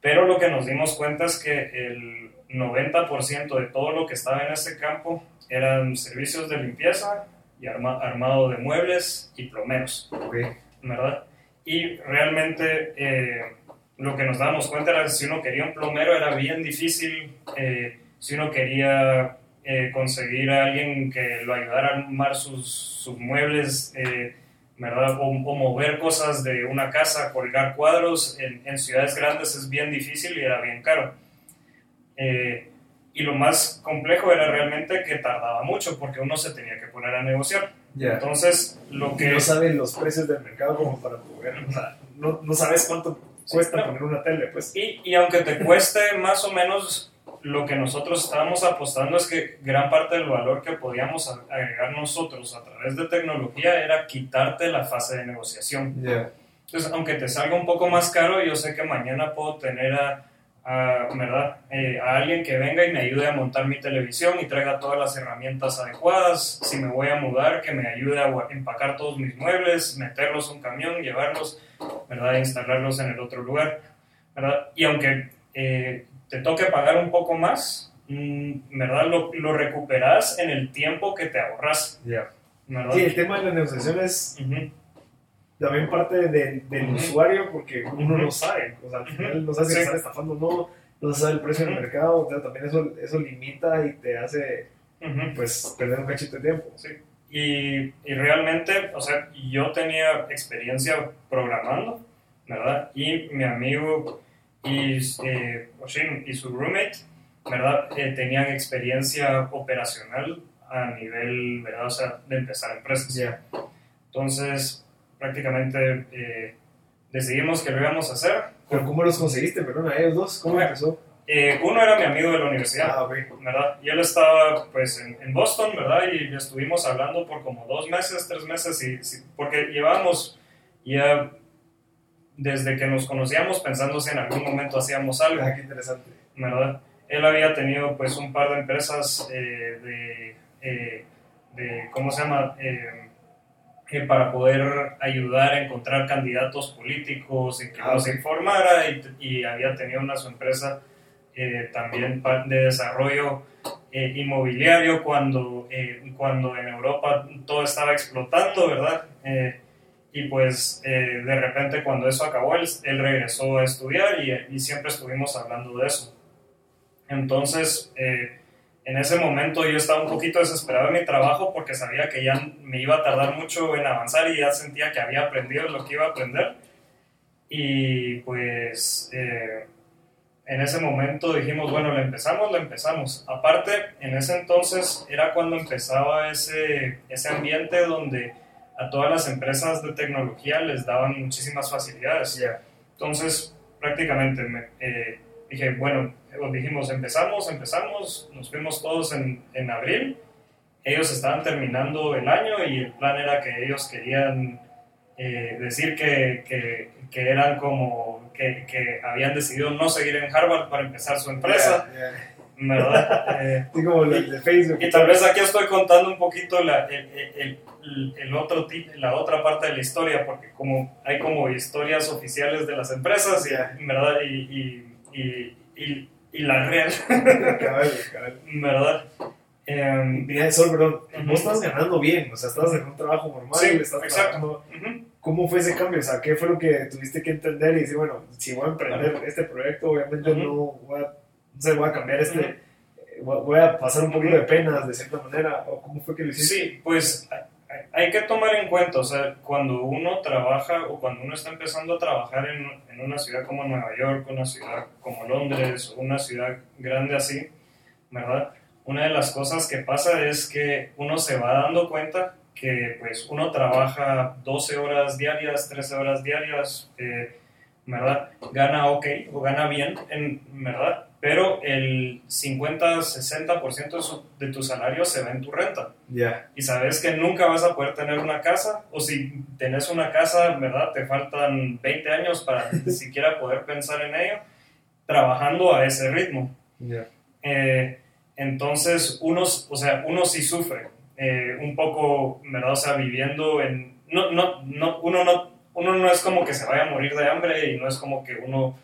Pero lo que nos dimos cuenta es que el 90% de todo lo que estaba en ese campo eran servicios de limpieza y arma, armado de muebles y plomeros, Okay. ¿verdad? Y realmente eh, lo que nos dábamos cuenta era que si uno quería un plomero era bien difícil, eh, si uno quería eh, conseguir a alguien que lo ayudara a armar sus, sus muebles, ¿verdad? O, o, mover cosas de una casa, colgar cuadros, en, en, ciudades grandes es bien difícil y era bien caro. Eh, y lo más complejo era realmente que tardaba mucho porque uno se tenía que poner a negociar. Yeah. Entonces, lo que... No saben los precios del mercado como para poder... O sea, no, no sabes cuánto cuesta sí, poner una tele, pues. Y, y aunque te cueste más o menos lo que nosotros estábamos apostando es que gran parte del valor que podíamos agregar nosotros a través de tecnología era quitarte la fase de negociación. Yeah. Entonces, aunque te salga un poco más caro, yo sé que mañana puedo tener a, a ¿verdad? Eh, a alguien que venga y me ayude a montar mi televisión y traiga todas las herramientas adecuadas. Si me voy a mudar, que me ayude a empacar todos mis muebles, meterlos en un camión, llevarlos, ¿verdad? E instalarlos en el otro lugar. ¿verdad? Y aunque eh, te toque pagar un poco más, ¿verdad? Lo, lo recuperas en el tiempo que te ahorras. Yeah. Sí, el tema de la negociación es uh -huh. También parte de, del usuario porque uno no sabe, o sea, al final no sabe si sí. están estafando o no, no sabe el precio del mercado, o sea, también eso, eso limita y te hace pues perder un cachito de tiempo. Sí. Y, y realmente, o sea, yo tenía experiencia programando, ¿verdad? Y mi amigo y eh, Oshin y su roommate, ¿verdad? Eh, tenían experiencia operacional a nivel, ¿verdad? O sea, de empezar empresas. Yeah. Entonces, prácticamente eh, decidimos que lo íbamos a hacer. ¿Pero cómo los conseguiste? Perdón, a ellos dos, ¿cómo empezó? Eh, uno era mi amigo de la universidad, ah, okay. ¿verdad? Y él estaba, pues, en, en, Boston, ¿verdad? Y estuvimos hablando por como dos meses, tres meses, y, porque llevábamos ya desde que nos conocíamos pensando si en algún momento hacíamos algo. Ah, qué interesante. ¿Verdad? Él había tenido pues un par de empresas eh, de, eh, de, ¿cómo se llama? Eh, para poder ayudar a encontrar candidatos políticos y que ah, nos okay. informara y, y, había tenido una su empresa eh, también de desarrollo eh, inmobiliario cuando, eh, cuando en Europa todo estaba explotando, ¿verdad? y pues eh, de repente cuando eso acabó, él, él regresó a estudiar y, y, siempre estuvimos hablando de eso. Entonces, eh, en ese momento yo estaba un poquito desesperado en mi trabajo porque sabía que ya me iba a tardar mucho en avanzar y ya sentía que había aprendido lo que iba a aprender. Y pues eh, en ese momento dijimos, bueno, le empezamos, le empezamos. Aparte, en ese entonces era cuando empezaba ese, ese ambiente donde a todas las empresas de tecnología les daban muchísimas facilidades. Entonces, prácticamente me, eh, dije, bueno, dijimos, empezamos, empezamos, nos fuimos todos en, en, abril, ellos estaban terminando el año y el plan era que ellos querían eh, decir que, que, que, eran como, que, que, habían decidido no seguir en Harvard para empezar su empresa. ¿Verdad? Eh, como de Facebook. Y tal vez aquí estoy contando un poquito la, el, el, el, otro, la otra parte de la historia, porque como hay como historias oficiales de las empresas, y, ¿verdad? y, y, y, la real. ¿Verdad? Eh, Mira, Sol, perdón, vos estás ganando bien, o sea, estás en un trabajo normal, sí, estás exacto. ¿Cómo fue ese cambio? O sea, ¿qué fue lo que tuviste que entender y decir, bueno, si voy a emprender este proyecto, obviamente no voy a, no sé, voy a cambiar este, voy a pasar un poquito de penas de cierta manera, o cómo fue que lo hiciste? Sí, pues hay que tomar en cuenta, o sea, cuando uno trabaja o cuando uno está empezando a trabajar en, en, una ciudad como Nueva York, una ciudad como Londres, o una ciudad grande así, ¿verdad? Una de las cosas que pasa es que uno se va dando cuenta que pues uno trabaja 12 horas diarias, 13 horas diarias, eh, ¿verdad? Gana ok o gana bien, en, ¿verdad? Pero el 50-60% de, tu salario se va en tu renta. Ya. Y sabes que nunca vas a poder tener una casa, o si tenés una casa, ¿verdad? Te faltan 20 años para ni siquiera poder pensar en ello, trabajando a ese ritmo. Ya. Eh, entonces, uno, o sea, uno sí sufre eh, un poco, ¿verdad? O sea, viviendo en... No, no, no, uno, no, uno no es como que se vaya a morir de hambre y no es como que uno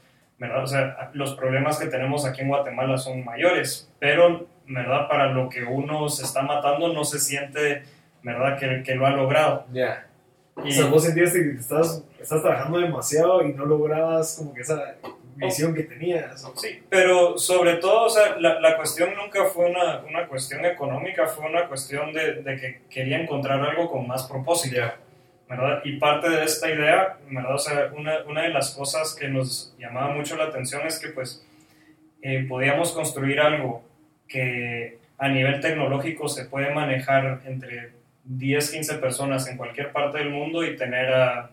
¿verdad? O sea, los problemas que tenemos aquí en Guatemala son mayores, pero, ¿verdad? Para lo que uno se está matando no se siente, ¿verdad? Que, que lo ha logrado. Ya. O sea, vos sentías que estás, estás trabajando demasiado y no lograbas como que esa visión que tenías. Sí, pero sobre todo, o sea, la, la cuestión nunca fue una, una, cuestión económica, fue una cuestión de, de, que quería encontrar algo con más propósito. Y parte de esta idea, ¿verdad? O sea, una, una, de las cosas que nos llamaba mucho la atención es que pues eh, podíamos construir algo que a nivel tecnológico se puede manejar entre 10, 15 personas en cualquier parte del mundo y tener a,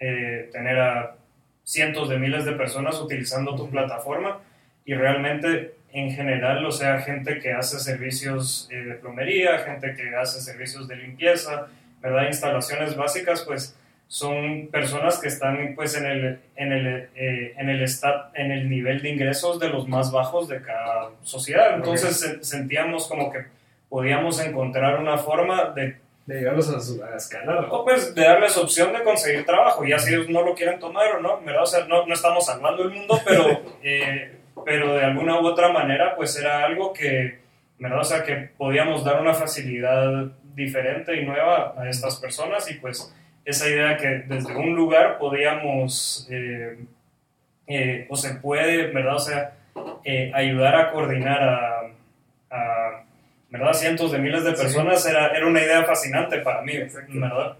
eh, tener a cientos de miles de personas utilizando tu plataforma. Y realmente en general, o sea, gente que hace servicios eh, de plomería, gente que hace servicios de limpieza, ¿verdad? Instalaciones básicas, pues son personas que están pues en el, en el, eh, en el, en el nivel de ingresos de los más bajos de cada sociedad. Entonces sentíamos como que podíamos encontrar una forma de... De llevarlos a, a escalar. O pues de darles opción de conseguir trabajo, ya si ellos no lo quieren tomar o no, ¿verdad? O sea, no, no estamos salvando el mundo, pero, eh, pero de alguna u otra manera pues era algo que, ¿verdad? O sea, que podíamos dar una facilidad diferente y nueva a estas personas y pues esa idea que desde un lugar podíamos eh, eh, o se puede, ¿verdad? O sea, eh, ayudar a coordinar a, a, ¿verdad? Cientos de miles de personas era, era una idea fascinante para mí, ¿verdad?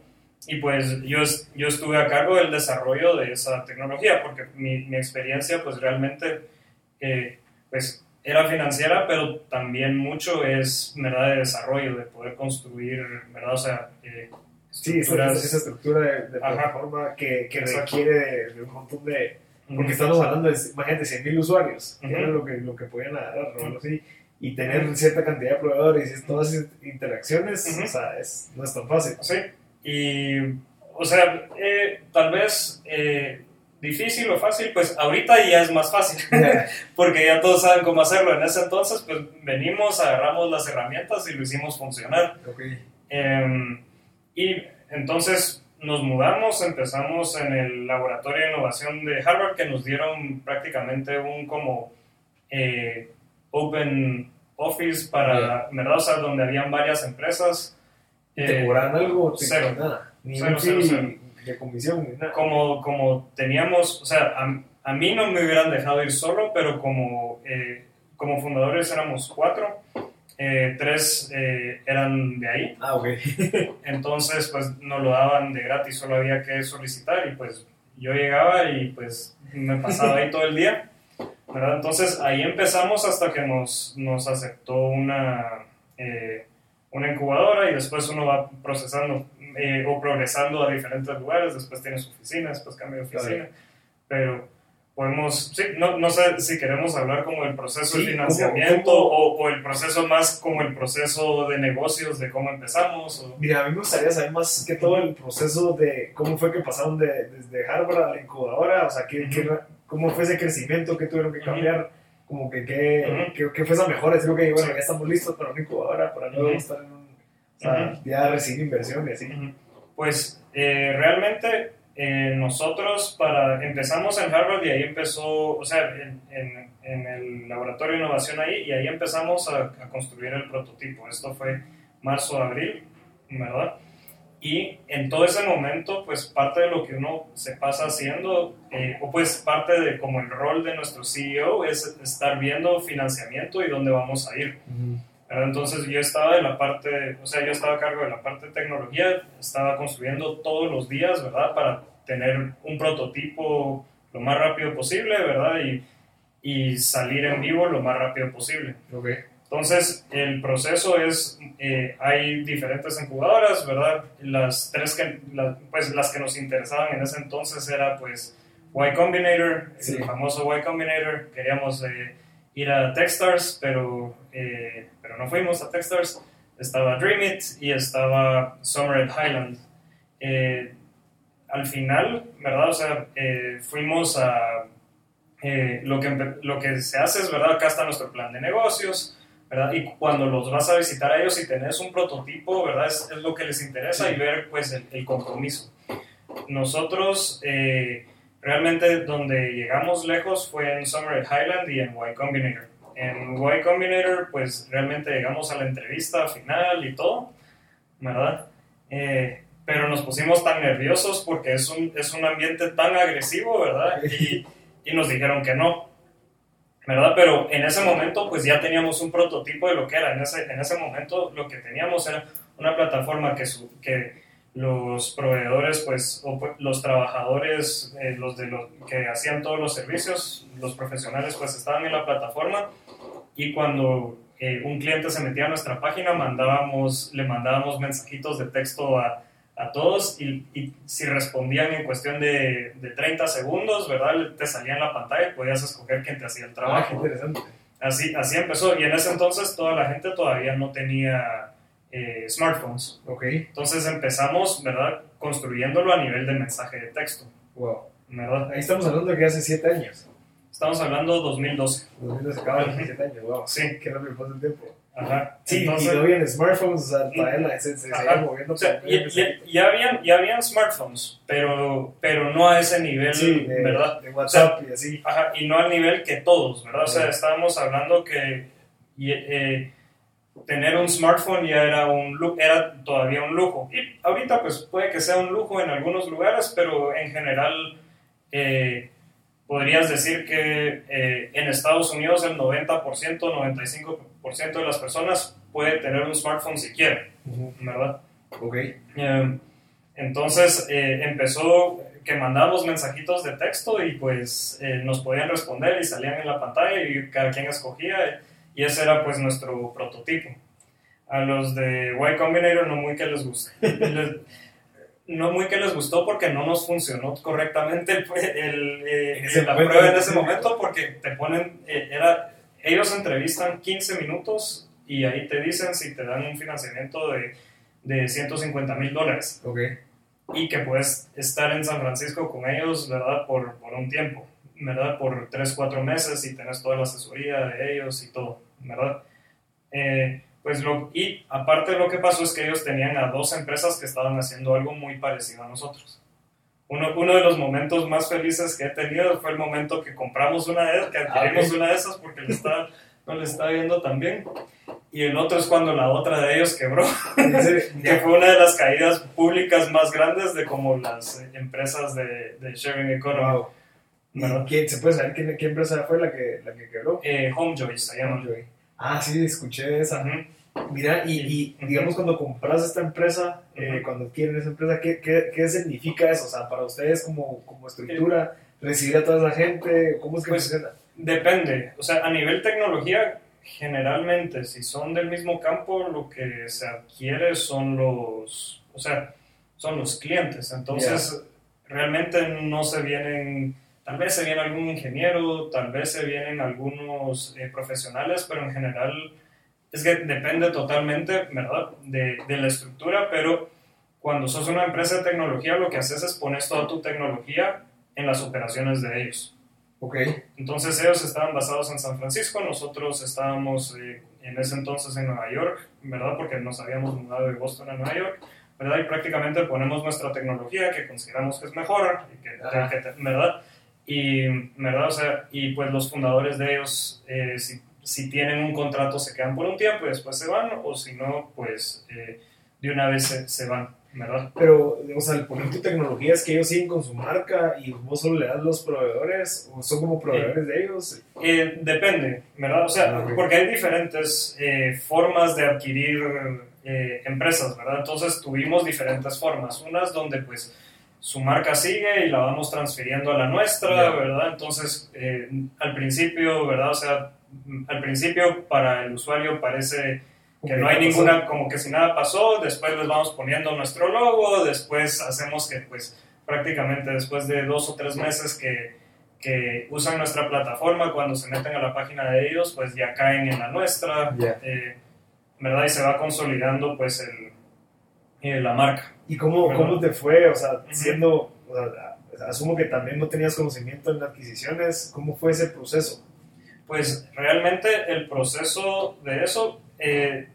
Y pues yo, yo estuve a cargo del desarrollo de esa tecnología porque mi, mi experiencia pues realmente pues era financiera, pero también mucho es, ¿verdad?, de desarrollo, de poder construir, ¿verdad? O sea, eh, sí, esa, esa, estructura de, plataforma que, que requiere de, un montón de... Porque estamos hablando de, imagínate, 100.000 usuarios, que era lo que, lo que podían agarrar, ¿no? así, y tener cierta cantidad de proveedores y todas esas interacciones, o sea, es, no es tan fácil. Sí, y, o sea, eh, tal vez... Eh, difícil o fácil, pues ahorita ya es más fácil, porque ya todos saben cómo hacerlo. En ese entonces, pues venimos, agarramos las herramientas y lo hicimos funcionar. Em, y entonces nos mudamos, empezamos en el laboratorio de innovación de Harvard, que nos dieron prácticamente un como eh, open office para, ¿verdad? O sea, donde habían varias empresas. ¿Te eh, algo? cero. Nada. Ni cero, cero, de comisión. Como, como teníamos, o sea, a, mí no me hubieran dejado ir solo, pero como, eh, como fundadores éramos cuatro, eh, tres eh, eran de ahí. Ah, ok. Entonces, pues nos lo daban de gratis, solo había que solicitar y pues yo llegaba y pues me pasaba ahí todo el día. ¿verdad? Entonces ahí empezamos hasta que nos, nos aceptó una, eh, una incubadora y después uno va procesando eh, o progresando a diferentes lugares, después tiene su oficina, después cambia de oficina, pero podemos, sí, no, no, sé si queremos hablar como el proceso Sí, de financiamiento ¿cómo- cómo? O, o el proceso más como el proceso de negocios, de cómo empezamos. O, Mira, a mí me gustaría saber más que todo el proceso de cómo fue que pasaron de, desde Harvard a la incubadora, o sea, qué, qué- cómo fue ese crecimiento, qué tuvieron que cambiar, como que qué, Ujú. qué, qué fue esa mejora, decir, ok, bueno, ya estamos listos para una incubadora, para Ujú. estar en o sea, ya recibir inversión y así. Ujú. Pues eh, realmente eh, nosotros para, empezamos en Harvard y ahí empezó, o sea, en, en- en el laboratorio de innovación ahí y ahí empezamos a, a construir el prototipo. Esto fue marzo, abril, ¿verdad? Y en todo ese momento, pues parte de lo que uno se pasa haciendo, eh, o pues parte de como el rol de nuestro CEO es estar viendo financiamiento y dónde vamos a ir. ¿verdad? Entonces yo estaba en la parte, o sea, yo estaba a cargo de la parte de tecnología, estaba construyendo todos los días, ¿verdad? Para tener un prototipo lo más rápido posible, ¿verdad? Y, y salir en vivo lo más rápido posible. Ok. Entonces, el proceso es, eh, hay diferentes incubadoras, ¿verdad? Las tres que, la- pues las que nos interesaban en ese entonces era pues Y Combinator, Sí. el famoso Y Combinator, queríamos eh, ir a Techstars, pero, eh, pero no fuimos a Techstars, estaba Dreamit y estaba Summer at Highland. Eh, al final, ¿verdad? O sea, eh, fuimos a... eh, lo, que, lo que se hace es, ¿verdad? Acá está nuestro plan de negocios, ¿verdad? Y cuando los vas a visitar a ellos y tenés un prototipo, ¿verdad? Es, es lo que les interesa y ver, pues, el, el compromiso. Nosotros, eh, realmente, donde llegamos lejos fue en Summer at Highland y en Y Combinator. En Y Combinator, pues, realmente llegamos a la entrevista final y todo, ¿verdad? Eh, pero nos pusimos tan nerviosos porque es un, es un ambiente tan agresivo, ¿verdad? Y, y nos dijeron que no, ¿verdad? Pero en ese momento pues ya teníamos un prototipo de lo que era. En ese, en ese momento lo que teníamos era una plataforma que, su- que los proveedores pues o pu- los trabajadores, eh, los de los que hacían todos los servicios, los profesionales pues estaban en la plataforma y cuando eh, un cliente se metía a nuestra página mandábamos, le mandábamos mensajitos de texto a, a todos y, y si respondían en cuestión de, de 30 segundos, ¿verdad? Te salía en la pantalla y podías escoger quién te hacía el Ah, trabajo. interesante. Así, así empezó y en ese entonces toda la gente todavía no tenía eh, smartphones. Ok. Entonces empezamos, ¿verdad? Construyéndolo a nivel de mensaje de texto, Wow. ¿verdad? Ahí estamos hablando de que hace 7 años. Estamos hablando 2012. 2012 acaba de Ujú. 7 años, wow. Sí. Qué rápido pasa el tiempo. Ajá. Sí, Entonces- y no habían smartphones, o sea, todavía se, se moviendo. O sea, ya, ya- de- ya habían, ya habían smartphones, pero, pero no a ese nivel, sí, de, ¿verdad? de WhatsApp y así. Ajá, y no al nivel que todos, ¿verdad? O sea, estábamos hablando que eh, tener un smartphone ya era, un, era todavía un lujo. Y ahorita pues puede que sea un lujo en algunos lugares, pero en general eh, podrías decir que eh, en Estados Unidos el 90%, 95% de las personas puede tener un smartphone si quiere, ¿verdad? Ok. Eh, entonces eh, empezó que mandábamos mensajitos de texto y pues eh, nos podían responder y salían en la pantalla y cada quien escogía y ese era pues nuestro prototipo. A los de Y Combinator no muy que les gustó. Les- no muy que les gustó porque no nos funcionó correctamente el, el, eh, ese la momento, prueba en ese momento porque te ponen, eh, era, ellos entrevistan 15 minutos y ahí te dicen si te dan un financiamiento de, de 150 mil dólares Ok. y que puedes estar en San Francisco con ellos, ¿verdad? Por, por un tiempo, ¿verdad? Por 3, 4 meses y tenés toda la asesoría de ellos y todo, ¿verdad? Eh, pues lo, y aparte lo que pasó es que ellos tenían a dos empresas que estaban haciendo algo muy parecido a nosotros. Uno, uno de los momentos más felices que he tenido fue el momento que compramos una de esas, que adquirimos Ah, ok. una de esas porque le está, no le está yendo tan bien. Y el otro es cuando la otra de ellos quebró que fue una de las caídas públicas más grandes de como las eh, empresas de, de sharing economy. Wow. ¿Y ¿verdad? quién- ¿Se puede saber quién- qué empresa fue la que, la que quebró? Eh, Homejoy se llama. Homejoy. Ah, sí, escuché esa. Mira, y, y, digamos cuando compras esta empresa, eh, cuando adquieren esa empresa, ¿qué, qué, qué significa eso? O sea, para ustedes como, como estructura, recibir a toda esa gente, ¿cómo es que Pues, funciona? Depende, o sea, a nivel tecnología, generalmente, si son del mismo campo, lo que se adquiere son los, o sea, son los clientes. Entonces, realmente no se vienen, tal vez se viene algún ingeniero, tal vez se vienen algunos eh, profesionales, pero en general es que depende totalmente, ¿verdad?, de, de la estructura, pero cuando sos una empresa de tecnología, lo que haces es pones toda tu tecnología en las operaciones de ellos. Ok, Entonces ellos estaban basados en San Francisco, nosotros estábamos eh, en ese entonces en Nueva York, ¿verdad? Porque nos habíamos mudado de Boston a Nueva York, ¿verdad? Y prácticamente ponemos nuestra tecnología que consideramos que es mejor, que, que- que- ¿verdad? Y, ¿verdad? O sea, y pues los fundadores de ellos, eh, si, si tienen un contrato, se quedan por un tiempo y después se van, o si no, pues eh, de una vez se, se van, ¿verdad? pero, o sea, el poner tu tecnología es que ellos siguen con su marca y vos solo le das los proveedores, o son como proveedores de ellos. Eh, depende, ¿verdad? O sea, Ah, porque hay diferentes eh, formas de adquirir eh, empresas, ¿verdad? Entonces tuvimos diferentes formas. Unas donde pues su marca sigue y la vamos transfiriendo a la nuestra. ¿verdad? Entonces, eh, al principio, ¿verdad? O sea, al principio para el usuario parece que no hay ninguna, como que si nada pasó, después les vamos poniendo nuestro logo, después hacemos que pues prácticamente después de dos o tres meses que, que usan nuestra plataforma, cuando se meten a la página de ellos, pues ya caen en la nuestra, eh, ¿verdad? Y se va consolidando pues el, eh, la marca. ¿Y cómo, Bueno. cómo te fue? O sea, siendo, o sea, asumo que también no tenías conocimiento en adquisiciones, ¿cómo fue ese proceso? Pues realmente el proceso de eso, eh,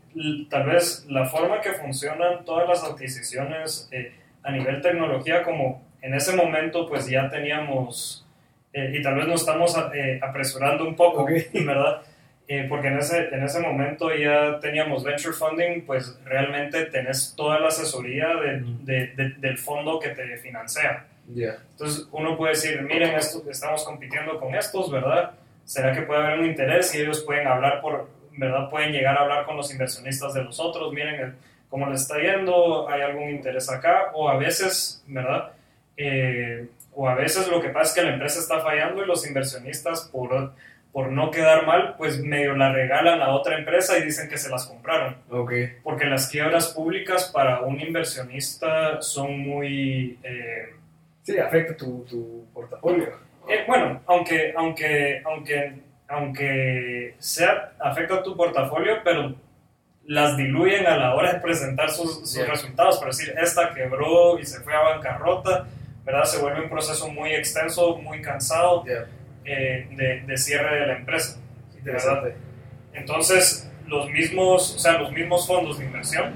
tal vez la forma que funcionan todas las adquisiciones eh, a nivel tecnología, como en ese momento pues ya teníamos, eh, y tal vez nos estamos eh, apresurando un poco, Ok. ¿verdad? Eh, porque en ese, en ese momento ya teníamos venture funding, pues realmente tenés toda la asesoría de- de- de- del fondo que te financia. Ya. Entonces uno puede decir, miren, esto, estamos compitiendo con estos, ¿verdad? ¿Será que puede haber un interés y ellos pueden hablar por, ¿verdad? Pueden llegar a hablar con los inversionistas de los otros, miren el- cómo les está yendo, hay algún interés acá, o a veces, ¿verdad? Eh, o a veces lo que pasa es que la empresa está fallando y los inversionistas por, por no quedar mal, pues medio la regalan a otra empresa y dicen que se las compraron Ok. porque las quiebras públicas para un inversionista son muy... eh, Sí, afecta tu, tu portafolio. eh, bueno, aunque, aunque, aunque, aunque sea, afecta tu portafolio, pero las diluyen a la hora de presentar sus, sus Ya. resultados. Por decir, esta quebró y se fue a bancarrota, ¿verdad? Se vuelve un proceso muy extenso, muy cansado Ya. Eh, de, de cierre de la empresa. Interesante. Entonces, los mismos, o sea, los mismos fondos de inversión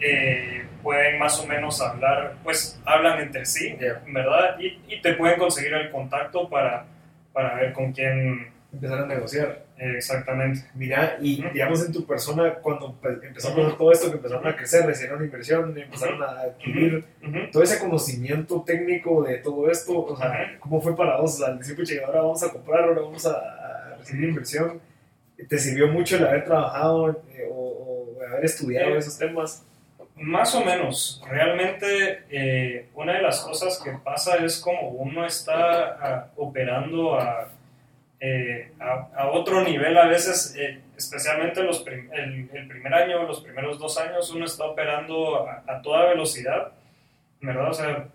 eh, pueden más o menos hablar, pues hablan entre sí. ¿verdad? Y, y te pueden conseguir el contacto para, para ver con quién Empezar a negociar. exactamente. Mira, y digamos en tu persona, cuando empe- empezó a pasar todo esto, que empezaron a crecer, recibieron inversión, empezaron a adquirir Ujú. todo ese conocimiento técnico de todo esto, o sea, Ujú. ¿cómo fue para vos? O sea, siempre llegué, ahora vamos a comprar, ahora vamos a, a recibir inversión. ¿Te sirvió mucho el haber trabajado eh, o, o haber estudiado Eh, esos temas? Más o menos. Realmente eh, una de las cosas que pasa es como uno está ah, operando a, eh, a, a otro nivel a veces, eh, especialmente los prim- el, el primer año, los primeros dos años, uno está operando a, a toda velocidad, ¿verdad? O sea,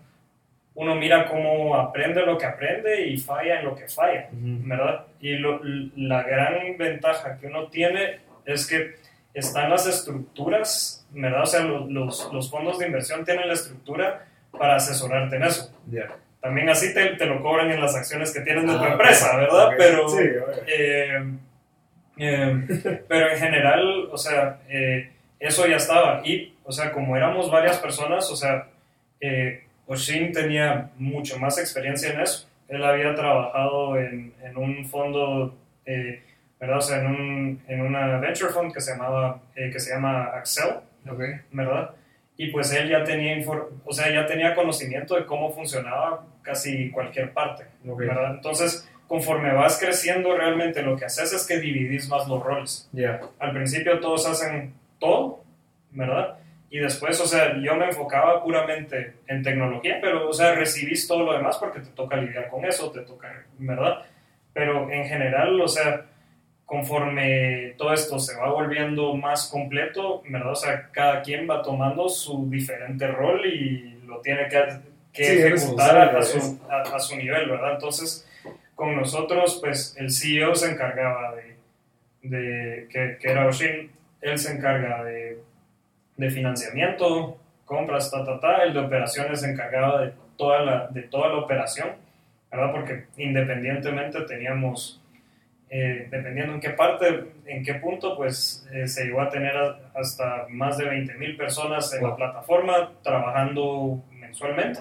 uno mira cómo aprende lo que aprende y falla en lo que falla. ¿verdad? Y lo- la gran ventaja que uno tiene es que están las estructuras, ¿verdad? O sea, los, los, fondos de inversión tienen la estructura para asesorarte en eso. Ya. También así te, te lo cobran en las acciones que tienes de tu Ah, empresa. ¿verdad? Pero, Sí, eh, eh, pero en general, o sea, eh, eso ya estaba. Y, o sea, como éramos varias personas, o sea, Oshin tenía mucho más experiencia en eso. Él había trabajado en, en un fondo, ¿verdad? O sea, en, un, en una venture fund que se, llamaba, que se llama Axel, Ok. ¿verdad? Y pues él ya tenía, o sea, ya tenía conocimiento de cómo funcionaba casi cualquier parte, Ok. ¿verdad? Entonces, conforme vas creciendo realmente lo que haces es que dividís más los roles. Ya. Al principio todos hacen todo, ¿verdad? Y después, o sea, yo me enfocaba puramente en tecnología, pero, o sea, recibís todo lo demás porque te toca lidiar con eso, te toca, ¿verdad? Pero en general, o sea, conforme todo esto se va volviendo más completo, ¿verdad? O sea, cada quien va tomando su diferente rol y lo tiene que, que Sí, es ejecutar a, su, a, a su nivel, ¿verdad? Entonces, con nosotros, pues el CEO se encargaba de, de que, que era Oshin, él se encarga de, de financiamiento, compras, ta, ta, ta, el de operaciones se encargaba de toda la, de toda la operación, ¿verdad? Porque independientemente teníamos, eh, dependiendo en qué parte, en qué punto, pues eh, se llegó a tener a- hasta más de 20 mil personas en la Wow. plataforma trabajando mensualmente,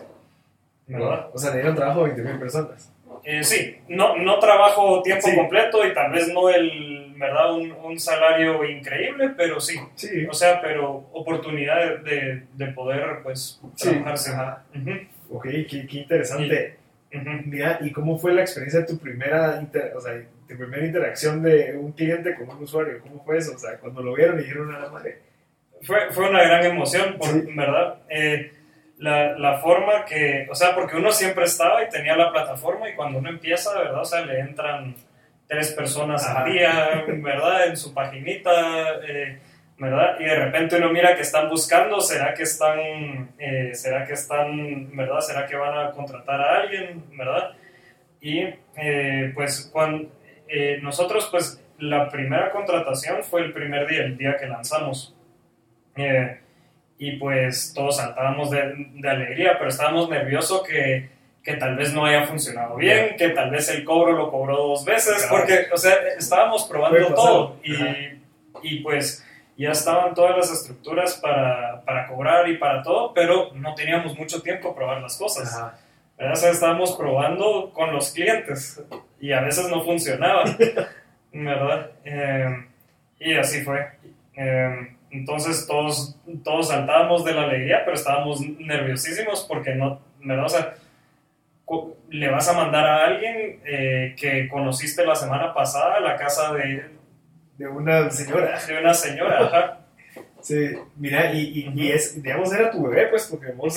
¿verdad? O sea, le dieron trabajo a 20 mil personas. Eh, sí, no, no trabajo tiempo Sí. completo y tal vez no el, ¿verdad? Un, un salario increíble, pero sí. Sí. O sea, pero oportunidad de, de, de poder, pues, Sí, trabajarse. ajá. Ujú, Ok, qué, qué interesante. ujú. Mira, ¿y cómo fue la experiencia de tu primera, inter- o sea, tu primera interacción de un cliente con un usuario? ¿Cómo fue eso? O sea, cuando lo vieron y dijeron a la madre. Fue, fue una gran emoción, por, Sí. ¿verdad? Eh, la, la forma que, o sea, porque uno siempre estaba y tenía la plataforma y cuando uno empieza, ¿verdad? O sea, le entran tres personas Ajá. al día, ¿verdad? En su paginita, eh, ¿verdad? Y de repente uno mira que están buscando, ¿será que están, eh, será que están, ¿verdad? ¿Será que van a contratar a alguien, ¿verdad? Y eh, pues cuando nosotros, pues la primera contratación fue el primer día, el día que lanzamos. Eh, y pues todos saltábamos de, de alegría, pero estábamos nerviosos que, que tal vez no haya funcionado bien, que tal vez el cobro lo cobró dos veces, Claro. porque, o sea, estábamos probando todo y, y pues ya estaban todas las estructuras para, para cobrar y para todo, pero no teníamos mucho tiempo a probar las cosas. O sea, estábamos probando con los clientes y a veces no funcionaba, ¿verdad? Eh, y así fue. Eh, entonces todos, todos saltábamos de la alegría, pero estábamos nerviosísimos porque no, ¿verdad? O sea, le vas a mandar a alguien eh, que conociste la semana pasada a la casa de, De una señora. de una señora, ajá. Sí, mira, y, y, y es, digamos, era tu bebé, pues, porque vos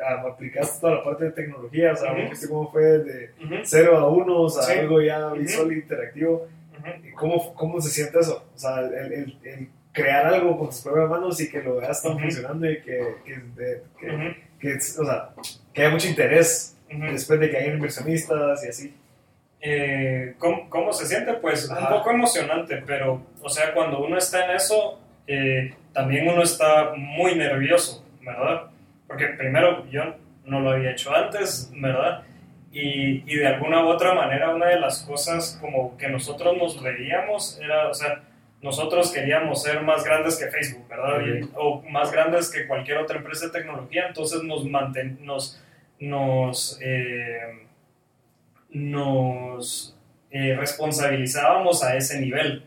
aplicaste toda la parte de tecnología, o sea, Ujú. vos viste cómo fue de Ujú, 0 a 1, o sea, Sí. algo ya visual e interactivo. ¿Cómo, ¿Cómo se siente eso? O sea, el, el- el crear algo con tus propias manos y que lo veas tan funcionando y que, que, de- que, que, o sea, que haya mucho interés después de que hayan inversionistas y así. Eh, ¿cómo, cómo se siente? Pues Ajá. un poco emocionante, pero, o sea, cuando uno está en eso, eh, también uno está muy nervioso, ¿verdad? Porque primero yo no lo había hecho antes, ¿verdad? Y, y de alguna u otra manera una de las cosas como que nosotros nos veíamos era, o sea, nosotros queríamos ser más grandes que Facebook, ¿verdad? Y- o más grandes que cualquier otra empresa de tecnología, entonces nos manten, nos, nos, eh, nos eh, responsabilizábamos a ese nivel.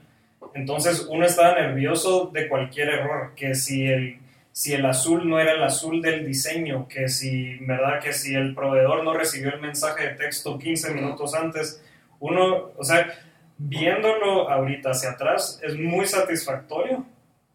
Entonces uno estaba nervioso de cualquier error, que si el, si el azul no era el azul del diseño, que si, ¿verdad? que si el proveedor no recibió el mensaje de texto 15 minutos antes, uno, o sea, viéndolo ahorita hacia atrás es muy satisfactorio,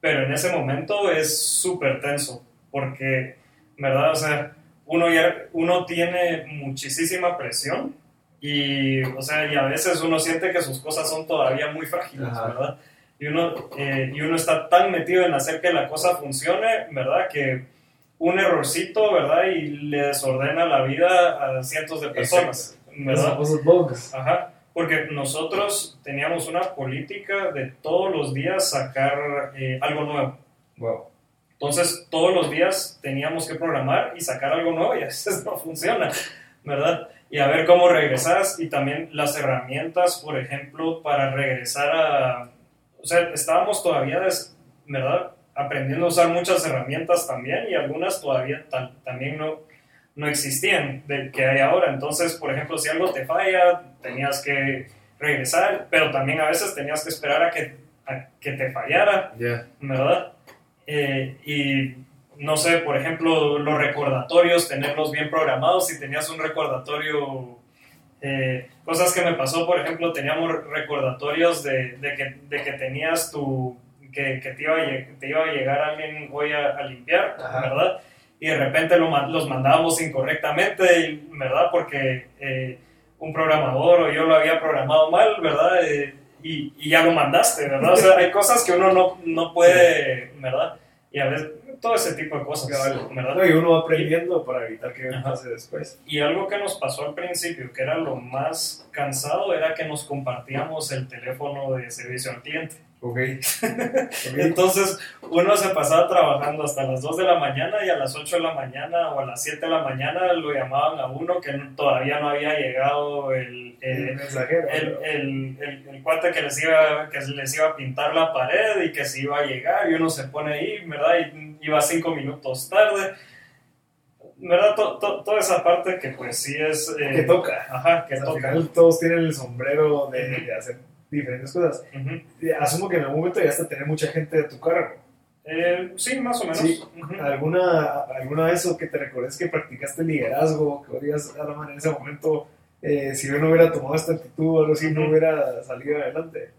pero en ese momento es súper tenso, porque, ¿verdad? O sea, uno, ya, uno tiene muchísima presión y, o sea, y a veces uno siente que sus cosas son todavía muy frágiles, Ajá. ¿verdad? Y uno, eh, y uno está tan metido en hacer que la cosa funcione, ¿verdad? Que un errorcito, ¿verdad? Y le desordena la vida a cientos de personas, ¿verdad? Ajá, porque nosotros teníamos una política de todos los días sacar eh, algo nuevo. Wow. Entonces, todos los días teníamos que programar y sacar algo nuevo y a veces no funciona, ¿verdad? Y a ver cómo regresas y también las herramientas, por ejemplo, para regresar a... O sea, estábamos todavía, des- ¿verdad? Aprendiendo a usar muchas herramientas también y algunas todavía ta- también no, no existían del que hay ahora. Entonces, por ejemplo, si algo te falla, tenías que regresar, pero también a veces tenías que esperar a que, a que te fallara Ya. ¿verdad? Eh, y no sé, por ejemplo, los recordatorios, tenerlos bien programados. Si tenías un recordatorio Eh, cosas que me pasó, por ejemplo, teníamos recordatorios de, de, que, de que, tenías tu, que, que te, iba a, te, iba a, llegar alguien hoy a, a limpiar, Ajá. ¿verdad? Y de repente lo, los mandábamos incorrectamente, ¿verdad? Porque eh, un programador o yo lo había programado mal, ¿verdad? Eh, y, y, ya lo mandaste, ¿verdad? O sea, hay cosas que uno no, no puede, ¿verdad? Y a veces todo ese tipo de cosas, ¿verdad? No, y uno va aprendiendo para evitar que pase después. Y algo que nos pasó al principio, que era lo más cansado, era que nos compartíamos el teléfono de servicio al cliente. Okay. Entonces, uno se pasaba trabajando hasta las 2 de la mañana y a las 8 de la mañana o a las 7 de la mañana lo llamaban a uno que todavía no había llegado el, el, el mensajero. El, el, el, cuate que les, iba, que les iba a pintar la pared y que se iba a llegar y uno se pone ahí, ¿verdad? Y iba 5 minutos tarde. ¿Verdad? To, to, toda esa parte que pues sí es... Eh, que toca. Ajá, que o sea, toca. Al final todos tienen el sombrero de, de hacer diferentes cosas. Uh -huh. Asumo que en algún momento llegaste a tener mucha gente de tu cargo. Eh, sí, más o menos. Sí. Uh -huh. ¿Alguna, ¿Alguna vez o que te recuerdes que practicaste liderazgo, que digas a la manera en ese momento, eh, si yo no hubiera tomado esta actitud o algo así, uh -huh. no hubiera salido adelante?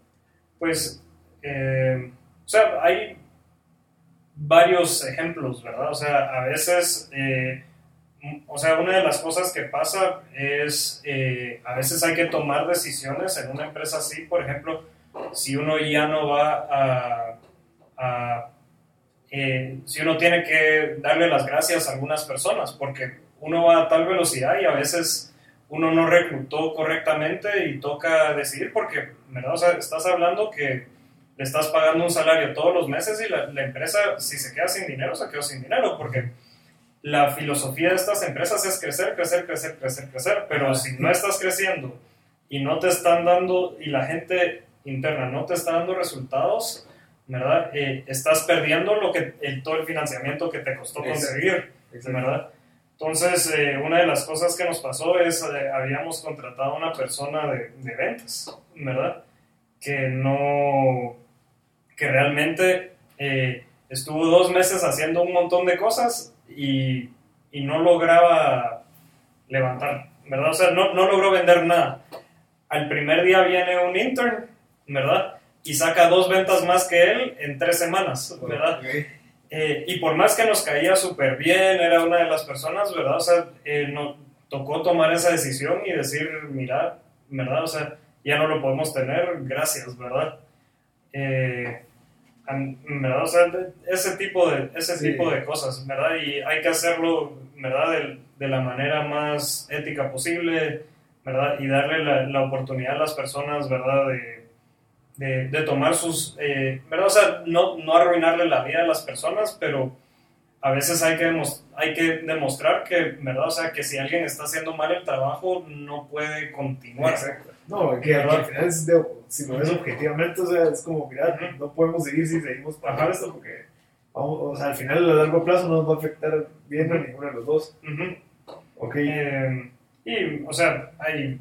Pues, eh, o sea, hay varios ejemplos, ¿verdad? O sea, a veces o sea, una de las cosas que pasa es, eh, a veces hay que tomar decisiones en una empresa así, por ejemplo, si uno ya no va a, eh, si uno tiene que darle las gracias a algunas personas, porque uno va a tal velocidad y a veces uno no reclutó correctamente y toca decidir, porque, ¿verdad? O sea, estás hablando que le estás pagando un salario todos los meses y la, la empresa, si se queda sin dinero, se quedó sin dinero, porque la filosofía de estas empresas es crecer, crecer, crecer, crecer, crecer, pero si no estás creciendo y no te están dando, y la gente interna no te está dando resultados, ¿verdad? Eh, estás perdiendo lo que, el, todo el financiamiento que te costó conseguir, Exacto. ¿verdad? Entonces, eh, una de las cosas que nos pasó es, eh, habíamos contratado a una persona de, de, ventas, ¿verdad? Que no, que realmente eh, estuvo dos meses haciendo un montón de cosas y, y, no lograba levantar, ¿verdad? O sea, no, no, logró vender nada. Al primer día viene un intern, ¿verdad? Y saca dos ventas más que él en tres semanas, ¿verdad? Okay. Eh, y por más que nos caía súper bien, era una de las personas, ¿verdad? O sea, eh, nos tocó tomar esa decisión y decir, mira, ¿verdad? O sea, ya no lo podemos tener, gracias, ¿verdad? Eh, ¿verdad? O sea, ese tipo de, ese sí. tipo de cosas, ¿verdad? Y hay que hacerlo, ¿verdad? De, de, la manera más ética posible, ¿verdad? Y darle la, la oportunidad a las personas, ¿verdad? De, de, de tomar sus, eh, ¿verdad? O sea, no, no arruinarle la vida a las personas, pero a veces hay que, hay que demostrar que, ¿verdad? O sea, que si alguien está haciendo mal el trabajo, no puede continuar. Exacto. No, que, al final es de, si lo ves objetivamente, o sea, es como, mira, -huh. no podemos seguir si seguimos pagando esto porque, vamos, o sea, al final a largo plazo no nos va a afectar bien a ninguno de los dos. Uh -huh. Ok. Eh, y, o sea, hay,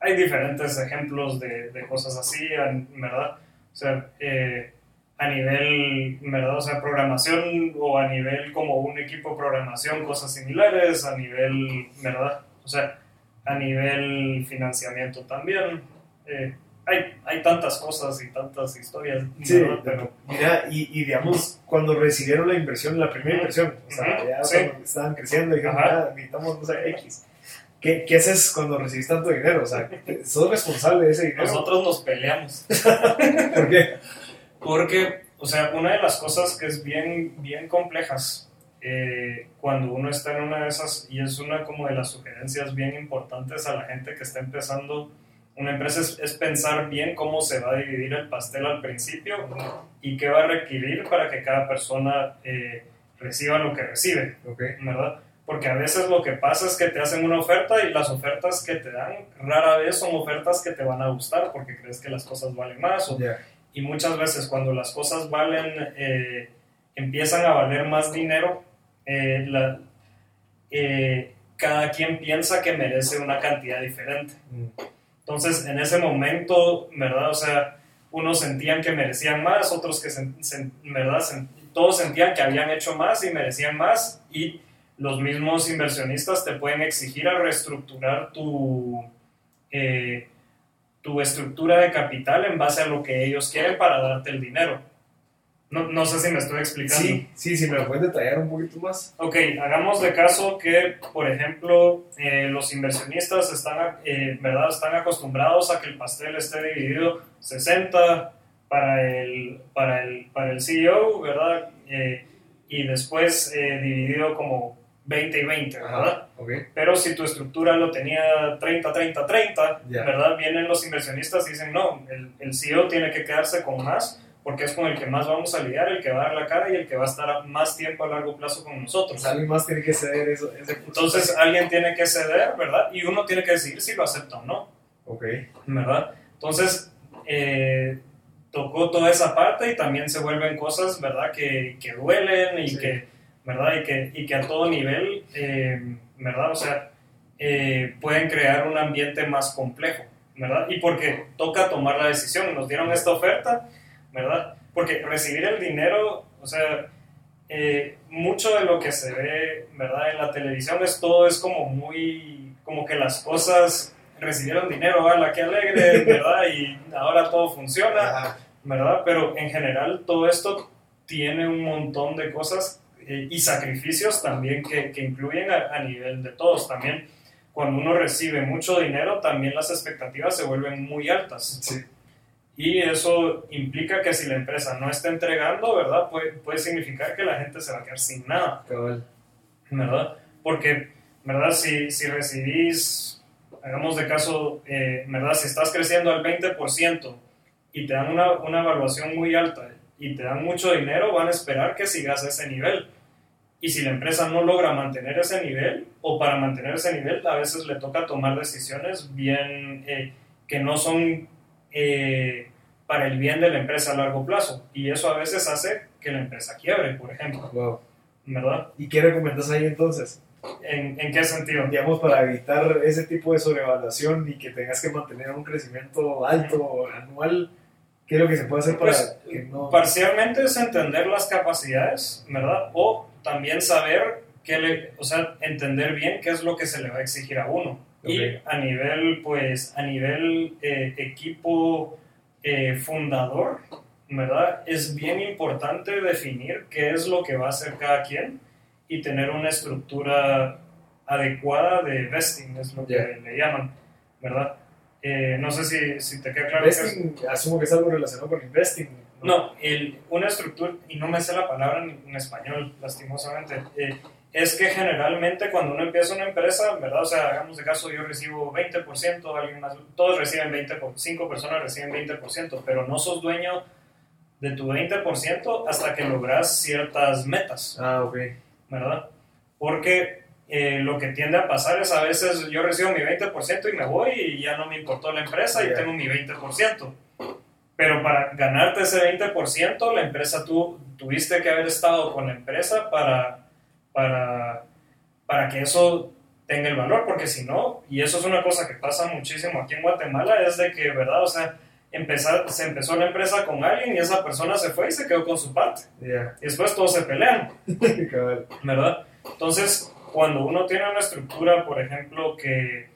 hay diferentes ejemplos de, de cosas así, ¿verdad? O sea, eh, a nivel, ¿verdad? O sea, programación o a nivel como un equipo de programación, cosas similares, a nivel, ¿verdad? O sea, a nivel financiamiento también. Eh, hay, hay tantas cosas y tantas historias. Sí, pero mira, y, y, digamos, cuando recibieron la inversión, la primera inversión, o sea, ya sí. estaban creciendo, dijeron, ah, necesitamos, no sé, X. ¿Qué, ¿Qué, haces cuando recibís tanto dinero? O sea, ¿sos responsable de ese dinero? Nosotros nos peleamos. ¿Por qué? Porque, o sea, una de las cosas que es bien, bien complejas eh, cuando uno está en una de esas, y es una como de las sugerencias bien importantes a la gente que está empezando una empresa, es, es pensar bien cómo se va a dividir el pastel al principio y qué va a requerir para que cada persona eh, reciba lo que recibe, okay. ¿verdad? Porque a veces lo que pasa es que te hacen una oferta y las ofertas que te dan rara vez son ofertas que te van a gustar porque crees que las cosas valen más. O, yeah. Y muchas veces cuando las cosas valen, eh, empiezan a valer más dinero, eh, la, eh, cada quien piensa que merece una cantidad diferente. Mm. Entonces, en ese momento, ¿verdad? O sea, unos sentían que merecían más, otros que, se, se, ¿verdad? Se, todos sentían que habían hecho más y merecían más, y los mismos inversionistas te pueden exigir a reestructurar tu, eh, tu estructura de capital en base a lo que ellos quieren para darte el dinero. No, no sé si me estoy explicando. Sí, sí, sí, me lo puedes detallar un poquito más. Ok, hagamos de caso que, por ejemplo, eh, los inversionistas están, eh, ¿verdad? están acostumbrados a que el pastel esté dividido 60 para el, para el, para el CEO, ¿verdad? Eh, y después dividido como 20 y 20, ¿verdad? okay. Pero si tu estructura lo tenía 30, 30, 30, ¿verdad? Vienen los inversionistas y dicen, no, el, el CEO tiene que quedarse con más porque es con el que más vamos a lidiar, el que va a dar la cara y el que va a estar más tiempo a largo plazo con nosotros. alguien más tiene que ceder eso. Entonces alguien tiene que ceder, ¿verdad? Y uno tiene que decidir si lo acepta o no. Ok. ¿Verdad? Entonces, eh, tocó toda esa parte y también se vuelven cosas, ¿verdad? Que, que duelen y que, ¿verdad? Y que, y que a todo nivel, eh, ¿verdad? O sea, eh, pueden crear un ambiente más complejo, ¿verdad? Y porque toca tomar la decisión. Nos dieron esta oferta ¿verdad? Porque recibir el dinero, o sea, eh, mucho de lo que se ve, ¿verdad? En la televisión es todo, es como muy, como que las cosas recibieron dinero, la qué alegre, ¿verdad? Y ahora todo funciona, ¿verdad? Pero en general todo esto tiene un montón de cosas eh, y sacrificios también que, que incluyen a, a, nivel de todos. También cuando uno recibe mucho dinero, también las expectativas se vuelven muy altas. Sí. Y eso implica que si la empresa no está entregando, ¿verdad? Puede, puede significar que la gente se va a quedar sin nada. ¿Verdad? Porque, ¿verdad? Si, si recibís, hagamos de caso, eh, ¿verdad? Si estás creciendo al 20% y te dan una, una evaluación muy alta y te dan mucho dinero, van a esperar que sigas a ese nivel. Y si la empresa no logra mantener ese nivel, o para mantener ese nivel, a veces le toca tomar decisiones bien eh, que no son eh, para el bien de la empresa a largo plazo. Y eso a veces hace que la empresa quiebre, por ejemplo. ¿Verdad? ¿Y qué recomiendas ahí entonces? ¿En, ¿En, qué sentido? Digamos, para evitar ese tipo de sobrevaluación y que tengas que mantener un crecimiento alto anual, ¿qué es lo que se puede hacer para pues, que no... Parcialmente es entender las capacidades, ¿verdad? O también saber, qué le, o sea, entender bien qué es lo que se le va a exigir a uno. Y a nivel, pues, a nivel eh, equipo eh, fundador, ¿verdad? Es bien importante definir qué es lo que va a hacer cada quien y tener una estructura adecuada de vesting, es lo que le llaman, ¿verdad? Eh, no sé si, si, te queda claro. Vesting, asumo que es algo relacionado con investing. No, no el, una estructura, y no me sé la palabra en, en español, lastimosamente es que generalmente cuando uno empieza una empresa, ¿verdad? O sea, hagamos de caso, yo recibo 20%, alguien más, todos reciben 20%, 5 personas reciben 20%, pero no sos dueño de tu 20% hasta que logras ciertas metas. Ah, ok. ¿Verdad? Porque eh, lo que tiende a pasar es a veces yo recibo mi 20% y me voy y ya no me importó la empresa y tengo mi 20%. Pero para ganarte ese 20%, la empresa tú tuviste que haber estado con la empresa para para, para que eso tenga el valor, porque si no, y eso es una cosa que pasa muchísimo aquí en Guatemala, es de que, ¿verdad? O sea, empezar, se empezó la empresa con alguien y esa persona se fue y se quedó con su parte. Y después todos se pelean, ¿verdad? Entonces, cuando uno tiene una estructura, por ejemplo, que,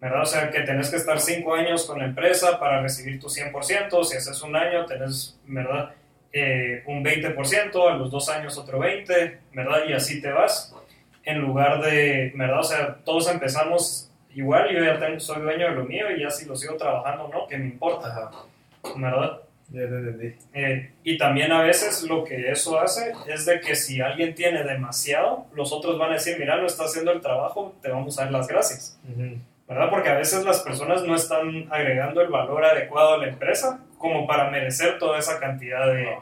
¿verdad? O sea, que tenés que estar cinco años con la empresa para recibir tu 100%, si haces un año, tenés, ¿verdad? Eh, un 20%, a los dos años otro 20%, ¿verdad? Y así te vas. En lugar de, ¿verdad? O sea, todos empezamos igual, yo ya tengo, soy dueño de lo mío y ya si lo sigo trabajando no, que me importa, ¿verdad? Eh, y también a veces lo que eso hace es de que si alguien tiene demasiado, los otros van a decir, mira, no está haciendo el trabajo, te vamos a dar las gracias. ¿Verdad? Porque a veces las personas no están agregando el valor adecuado a la empresa como para merecer toda esa cantidad de...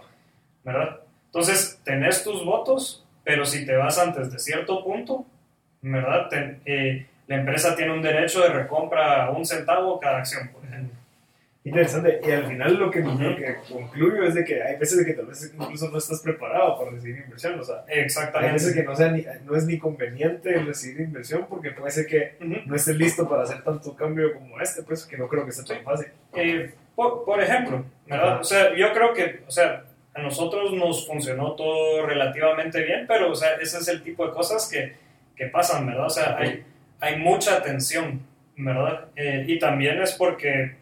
¿Verdad? Entonces, tenés tus votos, pero si te vas antes de cierto punto, ¿verdad? Eh, la empresa tiene un derecho de recompra a un centavo cada acción, ejemplo. Interesante. Y al final lo que, que concluyo es de que hay veces de que tal vez incluso no estás preparado para recibir inversión. O sea, Exactamente. hay veces que no, sea ni, no es ni conveniente recibir inversión porque puede ser que no estés listo para hacer tanto cambio como este, pues que no creo que sea tan fácil. Eh, por, ejemplo, ¿verdad? O sea, yo creo que, o sea, a nosotros nos funcionó todo relativamente bien, pero, o sea, ese es el tipo de cosas que, que pasan, ¿verdad? O sea, hay, hay mucha tensión, ¿verdad? Eh, y también es porque,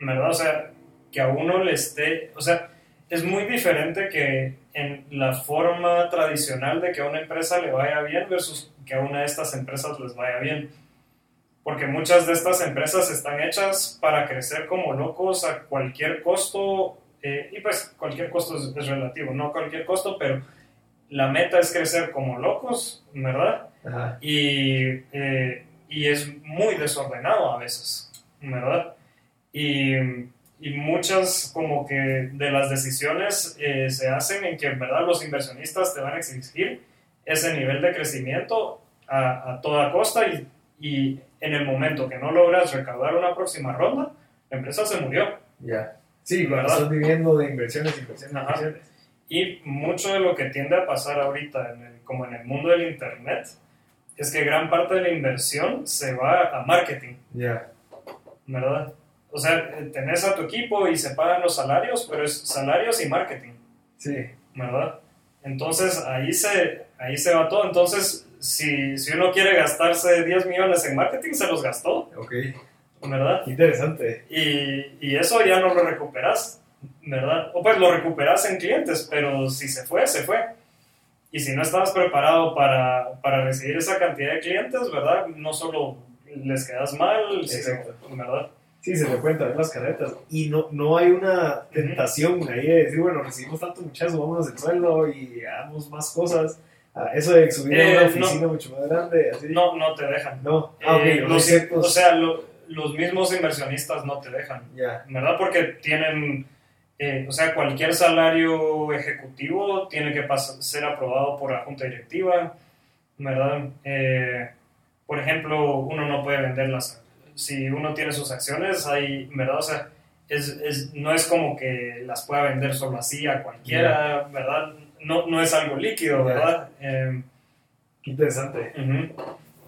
¿verdad? O sea, que a uno le esté, o sea, es muy diferente que en la forma tradicional de que a una empresa le vaya bien versus que a una de estas empresas les vaya bien. Porque muchas de estas empresas están hechas para crecer como locos a cualquier costo, eh, y pues cualquier costo es, es, relativo, no cualquier costo, pero la meta es crecer como locos, ¿verdad? Ajá. Y, eh, y es muy desordenado a veces, ¿verdad? Y, y muchas como que de las decisiones eh, se hacen en que en verdad los inversionistas te van a exigir ese nivel de crecimiento a, a toda costa y, y, en el momento que no logras recaudar una próxima ronda, la empresa se murió. Ya. Sí, cuando estás viviendo de inversiones, inversiones, Ajá. inversiones. Y mucho de lo que tiende a pasar ahorita, en el- como en el mundo del Internet, es que gran parte de la inversión se va a marketing. Ya. ¿verdad? O sea, tenés a tu equipo y se pagan los salarios, pero es salarios y marketing, Sí. ¿verdad? Entonces ahí se, ahí se va todo. Entonces, si, si uno quiere gastarse 10 millones en marketing, se los gastó, Ok. ¿verdad? Interesante. Y, y eso ya no lo recuperas, ¿verdad? O pues lo recuperas en clientes, pero si se fue, se fue. Y si no estabas preparado para, para recibir esa cantidad de clientes, ¿verdad? No solo les quedas mal, sino- Exacto. ¿verdad? Sí, se le pueden traer las carretas. Y no, no hay una tentación ahí de decir, bueno, recibimos tanto muchachos, vámonos el sueldo y hagamos más cosas. Ah, eso de subir a una Eh, oficina mucho más grande, así. No, no te dejan. No. Ah, ok, Eh, no los- ciertos- o sea, lo- los mismos inversionistas no te dejan, Ya. ¿verdad? Porque tienen, eh, o sea, cualquier salario ejecutivo tiene que pas- ser aprobado por la junta directiva, ¿verdad? Eh, por ejemplo, uno no puede vender las, si uno tiene sus acciones, hay, ¿verdad? O sea, es, es- no es como que las pueda vender solo así a cualquiera, ¿verdad? No, no es algo líquido. ¿verdad? Eh, interesante.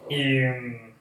Y mm,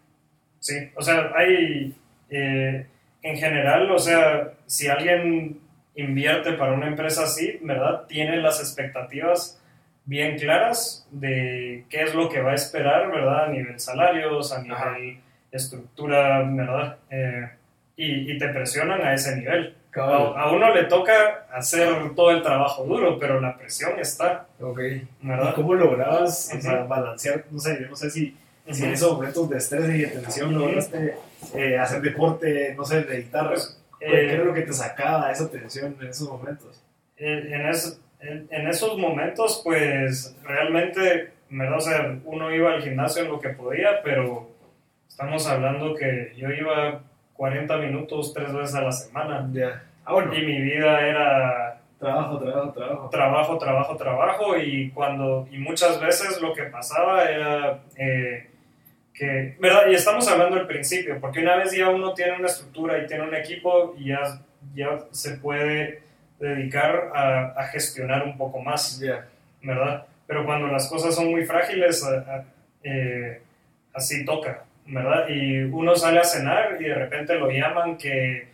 sí, o sea, hay eh, en general, o sea, si alguien invierte para una empresa así, ¿verdad? Tiene las expectativas bien claras de qué es lo que va a esperar, ¿verdad? A nivel salarios, a nivel estructura, ¿verdad? Eh, y, y te presionan a ese nivel. A, Cabal. a uno le toca hacer todo el trabajo duro, pero la presión está, Ok. ¿Y ¿verdad? cómo lograbas o sea, balancear? No sé, yo no sé si, si en esos momentos de estrés y de tensión lograste eh, hacer deporte, no sé, meditar. Pues, ¿Qué eh, era lo que te sacaba esa tensión en esos momentos? Eh, en, es- en, en esos momentos, pues realmente, ¿verdad? O sea, uno iba al gimnasio en lo que podía, pero estamos hablando que yo iba 40 minutos tres veces a la semana Ya. Ah, bueno. y mi vida era Trabajo, trabajo, trabajo. trabajo, trabajo, trabajo y cuando y muchas veces lo que pasaba era eh, que, ¿verdad? Y estamos hablando del principio, porque una vez ya uno tiene una estructura y tiene un equipo y ya, ya se puede dedicar a, a gestionar un poco más, Ya. ¿verdad? Pero cuando las cosas son muy frágiles, a- a- eh, así toca, ¿verdad? Y uno sale a cenar y de repente lo llaman que,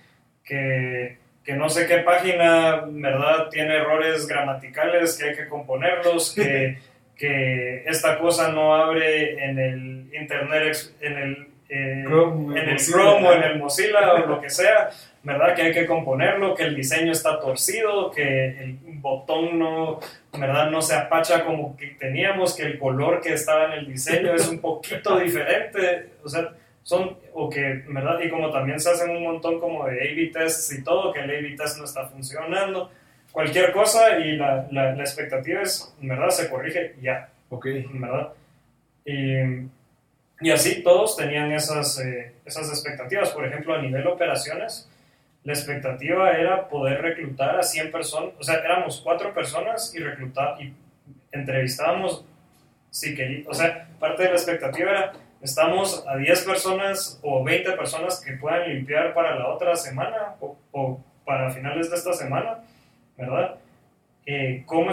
que, que no sé qué página, ¿verdad? Tiene errores gramaticales que hay que componerlos, que, que esta cosa no abre en el Internet, en el, eh, Chrome, en el. Chrome o en el Mozilla o lo que sea, ¿verdad? Que hay que componerlo, que el diseño está torcido, que el botón no, ¿verdad? No se apacha como que teníamos, que el color que estaba en el diseño es un poquito diferente, o sea, son, o que, ¿verdad? Y como también se hacen un montón como de A-B tests y todo, que el A-B test no está funcionando, cualquier cosa y la, la, la expectativa es, ¿verdad? Se corrige ya. Ok. ¿verdad? Y, y así todos tenían esas, eh, esas expectativas. Por ejemplo, a nivel operaciones, la expectativa era poder reclutar a 100 personas, o sea, éramos cuatro personas y reclutar y entrevistábamos, si quería, o sea, parte de la expectativa era, estamos a 10 personas o 20 personas que puedan limpiar para la otra semana o, o para finales de esta semana, ¿verdad? eh, cómo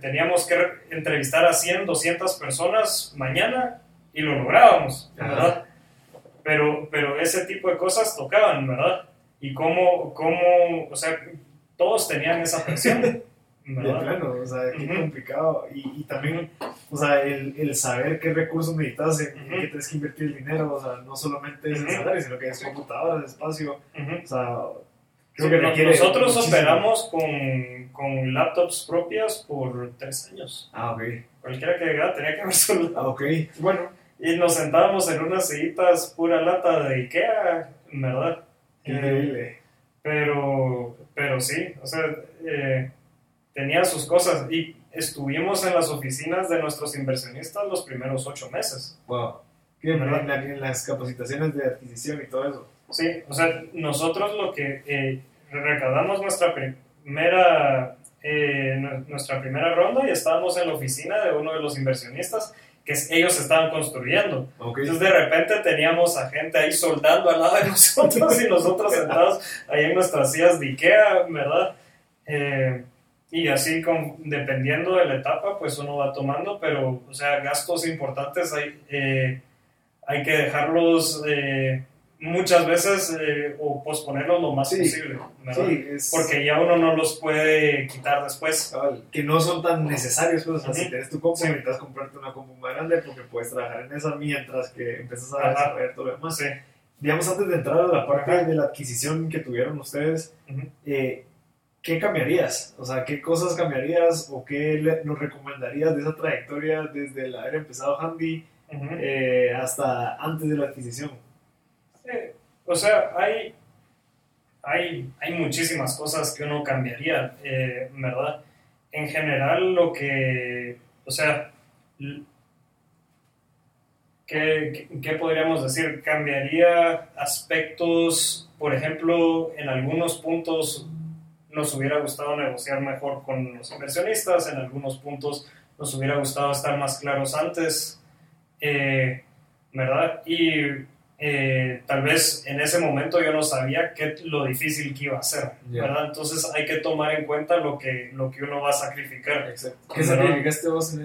teníamos que re- entrevistar a 100, 200 personas mañana y lo lográbamos, ¿verdad? Pero, pero ese tipo de cosas tocaban, ¿verdad? Y cómo, cómo, o sea, todos tenían esa presión, De plano, o sea, qué complicado. Y, y, también, o sea, el, el, saber qué recursos necesitas, en qué tienes que invertir el dinero, o sea, no solamente es el salario, sino que es computadoras, espacio, o sea... Creo que nosotros operamos con, con, laptops propias por tres años. Ah, ok. Cualquiera que llegara tenía que haber su Ah, ok. Bueno. Y nos sentábamos en unas sillitas pura lata de Ikea, ¿verdad? Increíble. pero, pero sí, o sea, eh, tenía sus cosas y estuvimos en las oficinas de nuestros inversionistas los primeros ocho meses. Wow. ¿Qué, en, en, las capacitaciones de adquisición y todo eso. Sí, o sea, nosotros lo que eh, recaudamos nuestra primera, eh, nuestra primera ronda y estábamos en la oficina de uno de los inversionistas que ellos estaban construyendo. Entonces de repente teníamos a gente ahí soldando al lado de nosotros y nosotros sentados ahí en nuestras sillas de Ikea, ¿verdad? Eh, y así, con, dependiendo de la etapa, pues uno va tomando, pero, o sea, gastos importantes hay, eh, hay que dejarlos eh, muchas veces eh, o posponerlos lo más posible, Sí, porque ya uno no los puede quitar después. que no son tan necesarios, pues, o sea, si tienes tu compu, necesitas comprarte una compu más grande porque puedes trabajar en esa mientras que empiezas a desarrollar todo lo demás. Digamos, antes de entrar a la parte de la adquisición que tuvieron ustedes, ¿qué cambiarías? O sea, ¿qué cosas cambiarías o qué nos recomendarías de esa trayectoria desde el haber empezado Handy eh, hasta antes de la adquisición? O sea, hay, hay, hay muchísimas cosas que uno cambiaría, eh, ¿verdad? En general, lo que, o sea, ¿qué, ¿qué podríamos decir? Cambiaría aspectos, por ejemplo, en algunos puntos nos hubiera gustado negociar mejor con los inversionistas, en algunos puntos nos hubiera gustado estar más claros antes, eh, ¿verdad? Y eh, tal vez en ese momento yo no sabía qué, lo difícil que iba a ser, ¿verdad? Entonces hay que tomar en cuenta lo que, lo que uno va a sacrificar. ¿Qué sacrificaste vos,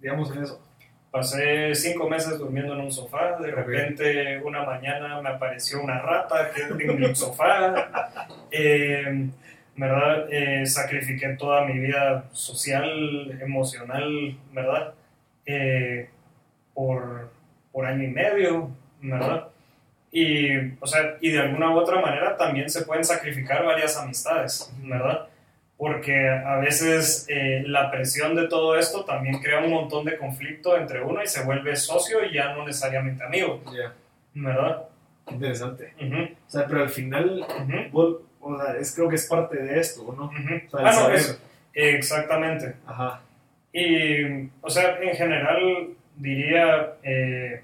digamos, en eso? Pasé cinco meses durmiendo en un sofá, de repente una mañana me apareció una rata que en el sofá. Eh, ¿verdad? Eh, sacrifiqué toda mi vida social, emocional, ¿verdad? Eh, por, por, año y medio, ¿verdad? Y, o sea, y de alguna u otra manera también se pueden sacrificar varias amistades, ¿verdad? Porque a veces eh, la presión de todo esto también crea un montón de conflicto entre uno y se vuelve socio y ya no necesariamente amigo, ¿verdad? Interesante. O sea, pero al final, o sea, es, creo que es parte de esto, ¿no? ah, no, exactamente. Ajá. Y, o sea, en general diría, eh,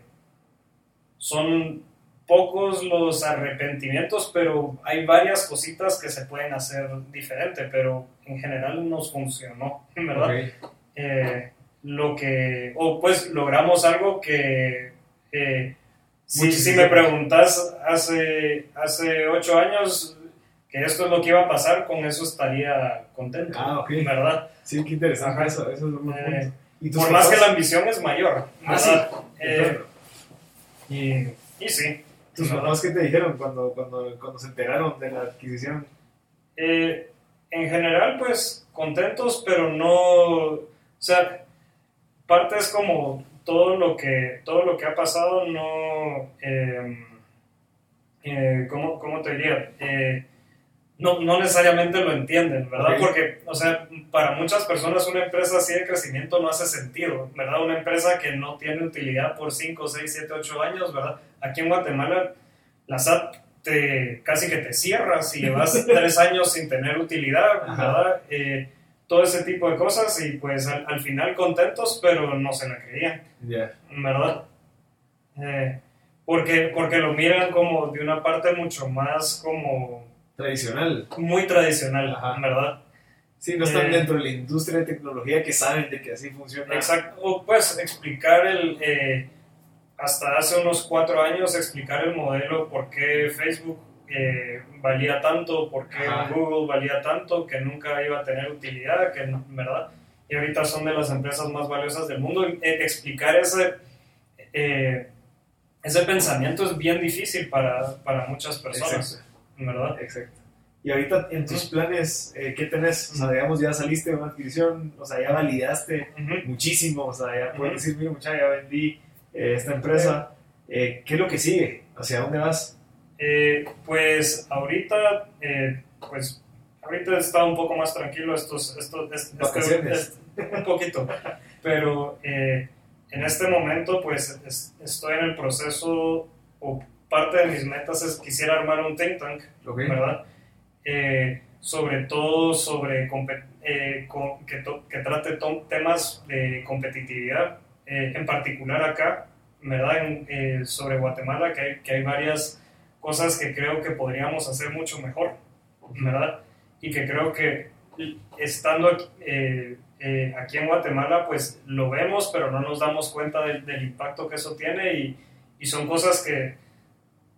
son pocos los arrepentimientos, pero hay varias cositas que se pueden hacer diferente, pero en general nos funcionó, ¿verdad? Eh, lo que, o pues logramos algo que, eh, si, si, me preguntas hace, hace ocho años, que esto es lo que iba a pasar, con eso estaría contento. Ah, ok. ¿Verdad? Sí, qué interesante eso, eso es lo más eh, Por más que la ambición es mayor. Ah, sí. Eh, y, y, sí. ¿Tus qué te dijeron cuando, cuando, cuando se enteraron de la adquisición? Eh, en general, pues contentos, pero no. O sea, parte es como todo lo que, todo lo que ha pasado, no. Eh, ¿cómo, ¿Cómo te diría? No, no necesariamente lo entienden, ¿verdad? Porque, o sea, para muchas personas una empresa así de crecimiento no hace sentido, ¿verdad? Una empresa que no tiene utilidad por 5, 6, 7, 8 años, ¿verdad? Aquí en Guatemala la SAT te, casi que te cierras si llevas 3 años sin tener utilidad, ¿verdad? Eh, todo ese tipo de cosas y pues al, final contentos, pero no se la creían, ¿verdad? Eh, porque, porque lo miran como de una parte mucho más como tradicional. Muy tradicional, ¿verdad? Sí, no están eh, dentro de la industria de tecnología que saben de que así funciona. Exacto. O pues explicar el, eh, hasta hace unos cuatro años, explicar el modelo, por qué Facebook eh, valía tanto, por qué Google valía tanto, que nunca iba a tener utilidad, que ¿verdad? Y ahorita son de las empresas más valiosas del mundo. explicar ese, ese pensamiento es bien difícil para, para muchas personas. ¿Verdad? Exacto. Y ahorita en tus planes, eh, ¿qué tenés? O sea, digamos, ya saliste de una adquisición, o sea, ya validaste muchísimo, o sea, ya puedes decir, mira, muchacha, ya vendí eh, esta empresa. Eh, ¿Qué es lo que sigue? ¿Hacia dónde vas? pues ahorita, pues ahorita está un poco más tranquilo estos, estos, este, un poquito, pero en este momento pues estoy en el proceso o parte de mis metas es quisiera armar un think tank, ¿verdad? Eh, sobre todo sobre eh, que, que, trate temas de competitividad, eh, en particular acá, ¿verdad? sobre Guatemala, que hay, que hay varias cosas que creo que podríamos hacer mucho mejor, ¿verdad? Y que creo que estando aquí, aquí en Guatemala, pues lo vemos, pero no nos damos cuenta del, del impacto que eso tiene y, y son cosas que,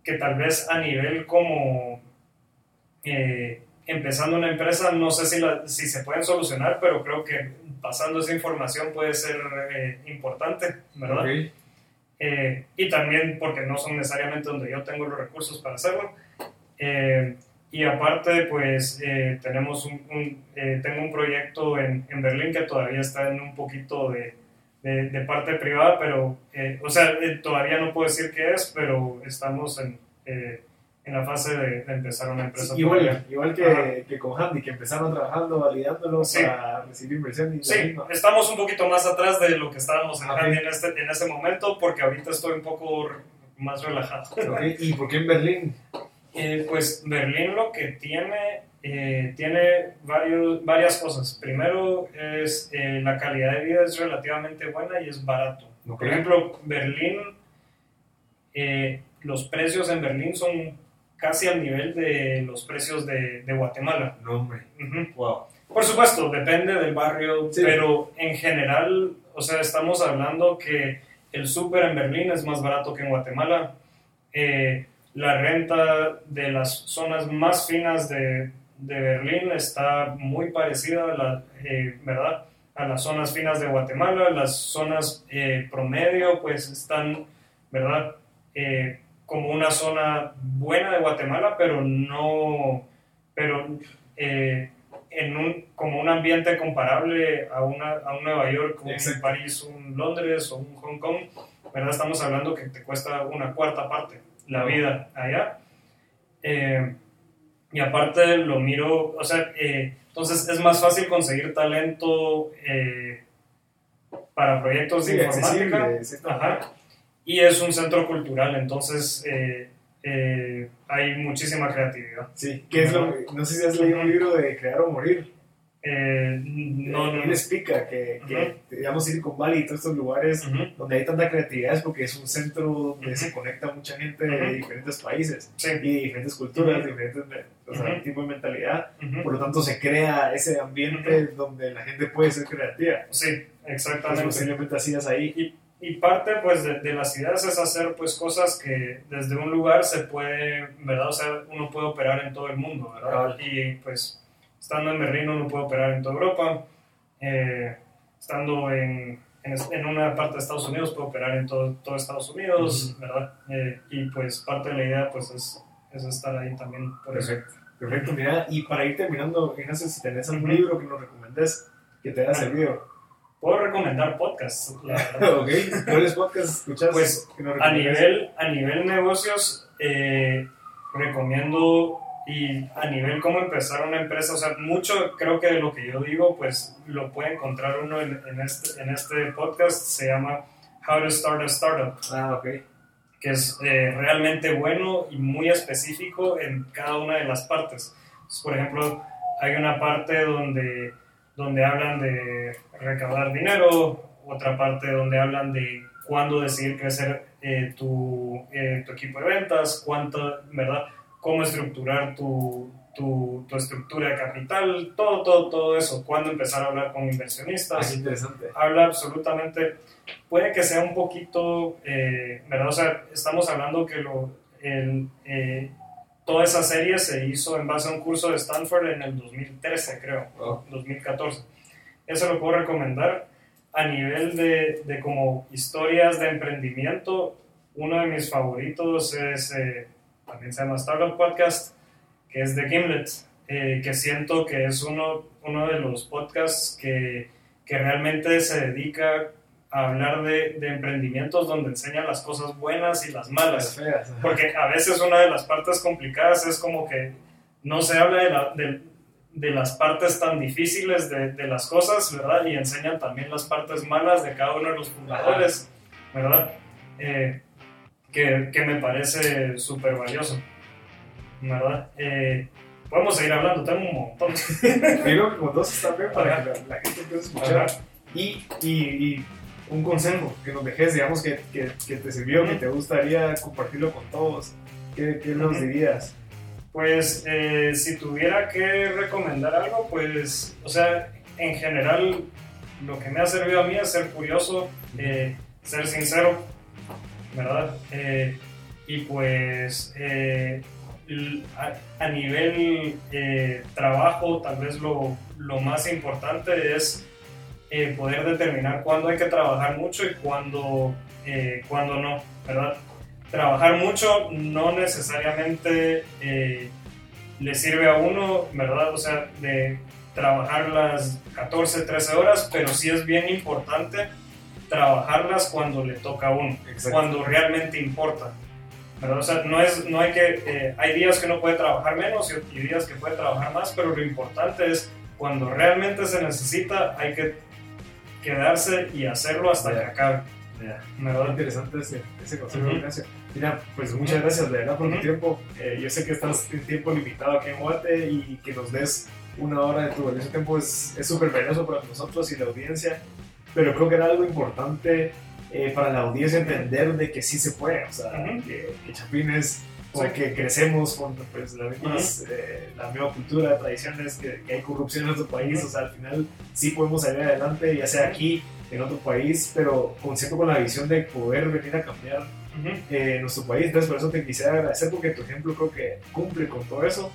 que tal vez a nivel como eh, empezando una empresa, no sé si, si se pueden solucionar, pero creo que pasando esa información puede ser eh, importante, ¿verdad? Eh, y también porque no son necesariamente donde yo tengo los recursos para hacerlo. y aparte, pues tenemos un, tengo un proyecto en, en, Berlín que todavía está en un poquito de, de, parte privada, pero, o sea, todavía no puedo decir qué es, pero estamos en en la fase de, empezar una empresa. igual, igual que, que, con Handy, que empezaron trabajando, validándolo para recibir inversión. Y sí, estamos un poquito más atrás de lo que estábamos en Handy en este, en este momento, porque ahorita estoy un poco más relajado. ¿Y por qué en Berlín? Eh, pues Berlín lo que tiene, eh, tiene varios, varias cosas. Primero es eh, la calidad de vida es relativamente buena y es barato. Por ejemplo, Berlín, los precios en Berlín son casi al nivel de los precios de, de Guatemala. No, hombre. wow. Por supuesto, depende del barrio, pero en general, o sea, estamos hablando que el súper en Berlín es más barato que en Guatemala. Eh, la renta de las zonas más finas de, de Berlín está muy parecida a, la, eh, ¿verdad? a las zonas finas de Guatemala. Las zonas eh, promedio pues están, ¿verdad? como una zona buena de Guatemala, pero no, pero eh, en un, como un ambiente comparable a, una, a un Nueva York, un París, un Londres o un Hong Kong, ¿verdad? Estamos hablando que te cuesta una cuarta parte la vida allá. Eh, y aparte lo miro, o sea, eh, entonces es más fácil conseguir talento para proyectos de informática. Ajá y es un centro cultural, entonces eh, eh, hay muchísima creatividad. Sí, ¿qué es lo, no sé si has leído un libro de Crear o Morir. Eh, no, no, Él explica que, que digamos, Silicon Valley y todos estos lugares donde hay tanta creatividad es porque es un centro donde se conecta mucha gente de diferentes países y diferentes culturas, diferentes o sea, tipo de mentalidad. Por lo tanto, se crea ese ambiente donde la gente puede ser creativa. Sí, exactamente. Posiblemente hacías ahí. Y parte pues de, de, las ideas es hacer pues cosas que desde un lugar se puede, ¿verdad? O sea, uno puede operar en todo el mundo, ¿verdad? Y pues estando en Berlín uno puede operar en toda Europa, eh, estando en, en, una parte de Estados Unidos puede operar en todo, todo Estados Unidos, ¿verdad? Eh, y pues parte de la idea pues es, es estar ahí también por Perfecto. Perfecto, mira, y para ir terminando, no sé si tenés algún libro que nos recomendes que te haya servido puedo recomendar podcasts. ¿Cuáles podcasts escuchas? Pues a nivel, a nivel negocios, eh, recomiendo y a nivel cómo empezar una empresa, o sea, mucho creo que de lo que yo digo, pues lo puede encontrar uno en, en, este, en este podcast, se llama How to Start a Startup. Ah, ok. Que es eh, realmente bueno y muy específico en cada una de las partes. por ejemplo, hay una parte donde donde hablan de recaudar dinero, otra parte donde hablan de cuándo decidir crecer eh, tu, eh, tu, equipo de ventas, cuánto, ¿verdad? Cómo estructurar tu, tu, tu, estructura de capital, todo, todo, todo eso. Cuándo empezar a hablar con inversionistas. Ah, interesante. Habla absolutamente, puede que sea un poquito, eh, ¿verdad? O sea, estamos hablando que lo, el, toda esa serie se hizo en base a un curso de Stanford en el 2013, creo, 2014. Eso lo puedo recomendar. A nivel de, de, como historias de emprendimiento, uno de mis favoritos es, eh, también se llama Startup Podcast, que es de Gimlet. eh, que siento que es uno, uno de los podcasts que, que realmente se dedica a hablar de, de, emprendimientos donde enseña las cosas buenas y las malas. Porque a veces una de las partes complicadas es como que no se habla de, la, de, de las partes tan difíciles de, de, las cosas, ¿verdad? Y enseñan también las partes malas de cada uno de los fundadores, ¿verdad? Eh, que, que, me parece súper valioso, ¿verdad? Eh, podemos seguir hablando, tengo un montón. Creo que como dos está bien para que la, la, gente pueda escuchar. Y, y, y, un consejo que nos dejes, digamos, que, que, que te sirvió, uh -huh. que te gustaría compartirlo con todos, ¿qué, qué nos uh -huh. dirías? Pues eh, si tuviera que recomendar algo, pues, o sea, en general lo que me ha servido a mí es ser curioso, eh, ser sincero, ¿verdad? Eh, y pues eh, a, nivel eh, trabajo, tal vez lo, lo más importante es poder determinar cuándo hay que trabajar mucho y cuándo, cuándo no, ¿verdad? trabajar mucho no necesariamente le sirve a uno, ¿verdad? O sea, de trabajar las 14, 13 horas, pero sí es bien importante trabajarlas cuando le toca a uno, Exacto. cuando realmente importa. ¿verdad? O sea, no, es, no hay que, eh, hay días que uno puede trabajar menos y, y días que puede trabajar más, pero lo importante es cuando realmente se necesita, hay que quedarse y hacerlo hasta yeah. que acabe. Yeah. Me da interesante ese, ese consejo, uh -huh. Mira, pues muchas gracias de verdad por uh -huh. tu tiempo. Eh, yo sé que estás en tiempo limitado aquí en Guate y que nos des una hora de tu valioso tiempo es súper valioso para nosotros y la audiencia, pero creo que era algo importante eh, para la audiencia entender de que sí se puede, o sea, uh -huh. que, que Chapín es porque crecemos con pues, las mismas, uh -huh. eh, la misma cultura, tradiciones, que, que, hay corrupción en nuestro país, o sea, al final sí podemos salir adelante, ya sea aquí, en otro país, pero con, siempre con la visión de poder venir a cambiar uh -huh. eh, nuestro país. Entonces, por eso te quisiera agradecer porque tu ejemplo creo que cumple con todo eso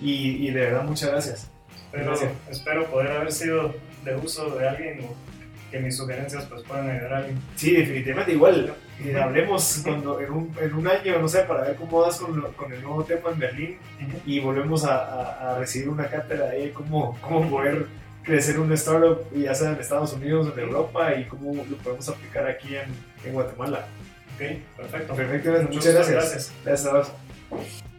y, y de verdad muchas gracias. Pero, gracias. Espero poder haber sido de uso de alguien o que mis sugerencias pues puedan ayudar a alguien. Sí, definitivamente igual. Eh, hablemos cuando, en, un, en, un, año, no sé, para ver cómo vas con, con el nuevo tema en Berlín uh -huh. y volvemos a, a, a, recibir una cátedra de cómo, cómo poder crecer un startup, ya sea en Estados Unidos, en Europa, y cómo lo podemos aplicar aquí en, en Guatemala. Ok, perfecto. Perfecto, muchas, muchas gracias. Gracias. gracias